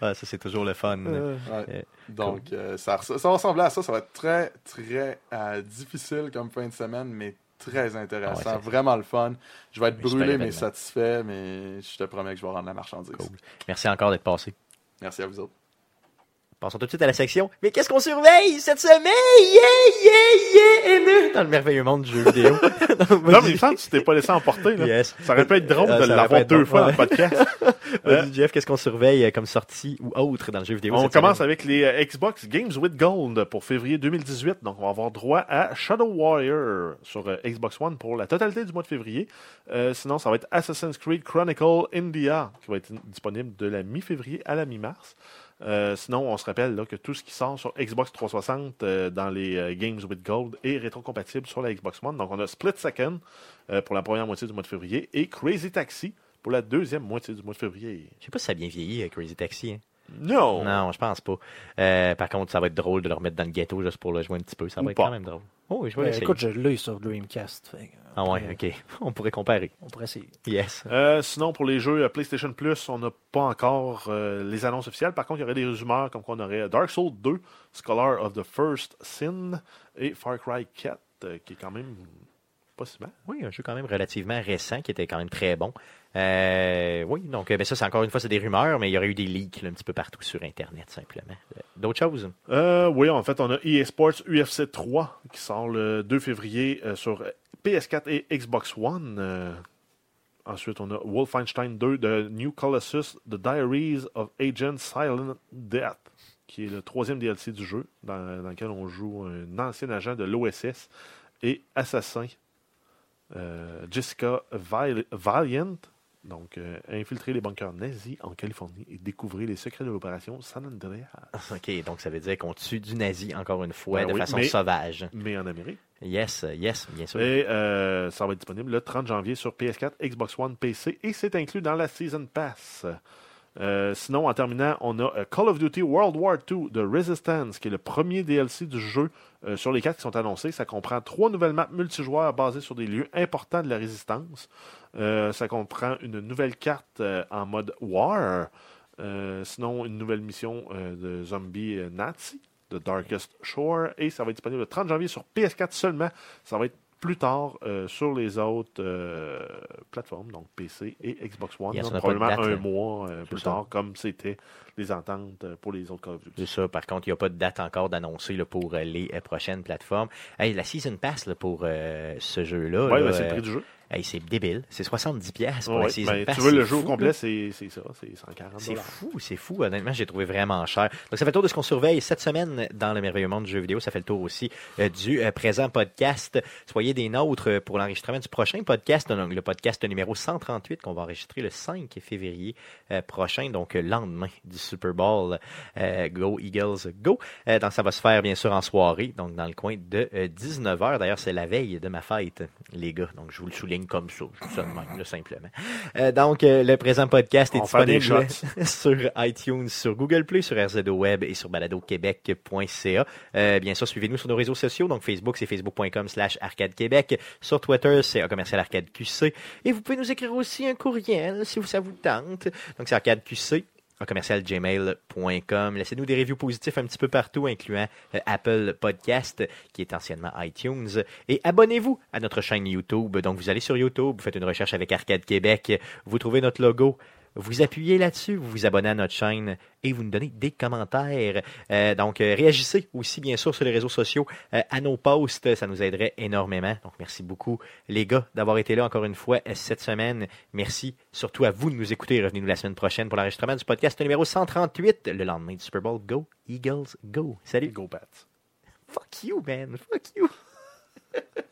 ça, c'est toujours le fun. Euh, Ouais. Donc, euh, ça, ça va ressembler à ça. Ça va être très, très euh, difficile comme fin de semaine, mais très intéressant. Ah ouais, vraiment le fun. Je vais être brûlé, mais satisfait, mais je te promets que je vais rendre la marchandise. Cool. Merci encore d'être passé. Merci à vous autres. Passons tout de suite à la section. Mais qu'est-ce qu'on surveille cette semaine? Yeah, yeah, yeah! Dans le merveilleux monde du jeu vidéo. Non, mais que tu t'es pas laissé emporter. Là. Yes. Ça aurait pu être drôle Ah, de l'avoir deux bon, fois dans le podcast. Vas-y, Jeff, qu'est-ce qu'on surveille euh, comme sortie ou autre dans le jeu vidéo? On cette commence semaine? avec les euh, Xbox Games with Gold pour février 2018. Donc, on va avoir droit à Shadow Warrior sur euh, Xbox One pour la totalité du mois de février. Euh, sinon, ça va être Assassin's Creed Chronicle India qui va être disponible de la mi-février à la mi-mars. Euh, sinon, on se rappelle que tout ce qui sort sur Xbox 360 euh, dans les euh, Games with Gold est rétrocompatible sur la Xbox One. Donc, on a Split Second pour la première moitié du mois de février et Crazy Taxi pour la deuxième moitié du mois de février. Je sais pas si ça a bien vieilli, Crazy Taxi. hein. Non! Non, je pense pas. Euh, par contre, ça va être drôle de le remettre dans le ghetto juste pour le jouer un petit peu. Ça Ou va être pas. quand même drôle. Oh, je vais essayer. écoute, je l'ai sur Dreamcast. fait Ah ouais, pourrait- ok. On pourrait comparer. On pourrait essayer. Yes. Euh, sinon, pour les jeux euh, PlayStation Plus, on n'a pas encore euh, les annonces officielles. Par contre, il y aurait des rumeurs comme qu'on aurait Dark Souls 2, Scholar of the First Sin et Far Cry 4, euh, qui est quand même pas si mal. Oui, un jeu quand même relativement récent qui était quand même très bon. Euh, oui, donc euh, ben ça, c'est encore une fois, c'est des rumeurs, mais il y aurait eu des leaks là, un petit peu partout sur Internet, simplement. Euh, D'autres choses? Euh, oui, en fait, on a EA Sports UFC 3 qui sort le 2 février euh, sur PS4 et Xbox One. Ensuite, on a Wolfenstein 2 de New Colossus, The Diaries of Agent Silent Death, qui est le troisième DLC du jeu, dans, dans lequel on joue un ancien agent de l'OSS et assassin Jessica Val- Valiant. Donc, euh, infiltrer les bunkers nazis en Californie et découvrir les secrets de l'opération San Andreas. Ok, donc ça veut dire qu'on tue du nazi encore une fois Ben de oui, façon mais- sauvage. Mais en Amérique. Yes, euh, yes, bien sûr. Et euh, ça va être disponible le 30 janvier sur PS4, Xbox One, PC et c'est inclus dans la Season Pass. Euh, sinon, en terminant, on a euh, Call of Duty World War II de Resistance, qui est le premier DLC du jeu euh, sur les quatre qui sont annoncés. Ça comprend trois nouvelles maps multijoueurs basées sur des lieux importants de la résistance. Ça comprend une nouvelle carte en mode War. Sinon, une nouvelle mission de zombies euh, nazi, de Darkest Shore. Et ça va être disponible le 30 janvier sur PS4 seulement. Ça va être plus tard euh, sur les autres euh, plateformes, donc PC et Xbox One. Yes, probablement date, un là. mois euh, plus ça. tard, comme c'était les ententes pour les autres Call of Duty. C'est ça. Par contre, il n'y a pas de date encore d'annoncer pour les prochaines plateformes. Hey, la Season Pass là, pour ce jeu-là, Oui, là, c'est le prix du jeu. Hey, c'est débile. C'est 70$ piastres pour Ouais, la ben, Pass. tu veux le jeu complet, c'est ça, c'est 140 C'est fou, c'est fou. Honnêtement, j'ai trouvé vraiment cher. Donc, ça fait le tour de ce qu'on surveille cette semaine dans le merveilleux monde du jeu vidéo. Ça fait le tour aussi euh, du euh, présent podcast. Soyez des nôtres euh, pour l'enregistrement du prochain podcast, donc le podcast numéro 138 qu'on va enregistrer le 5 février euh, prochain, donc lendemain du Super Bowl. Go Eagles, go. Donc, ça va se faire bien sûr en soirée, donc dans le coin de 19h. D'ailleurs, c'est la veille de ma fête, les gars. Donc, je vous le souligne comme ça. Je dis ça de même, là, simplement. Euh, donc, euh, le présent podcast est On disponible sur iTunes, sur Google Play, sur RZO Web et sur baladoquebec.ca. Euh, bien sûr, suivez-nous sur nos réseaux sociaux. Donc, Facebook, c'est facebook.com slash arcade québec. Sur Twitter, c'est un commercial arcade QC. Et vous pouvez nous écrire aussi un courriel si ça vous tente. Donc, c'est arcade QC en commercial gmail.com. Laissez-nous des reviews positifs un petit peu partout, incluant euh, Apple Podcast, qui est anciennement iTunes. Et abonnez-vous à notre chaîne YouTube. Donc, vous allez sur YouTube, vous faites une recherche avec Arcade Québec, vous trouvez notre logo. Vous appuyez là-dessus, vous vous abonnez à notre chaîne et vous nous donnez des commentaires. Euh, donc, euh, réagissez aussi, bien sûr, sur les réseaux sociaux euh, à nos posts. Ça nous aiderait énormément. Donc, merci beaucoup, les gars, d'avoir été là encore une fois cette semaine. Merci surtout à vous de nous écouter. Revenez-nous la semaine prochaine pour l'enregistrement du podcast numéro 138, le lendemain du Super Bowl. Go, Eagles, go. Salut. Go Pats. Fuck you, man. Fuck you.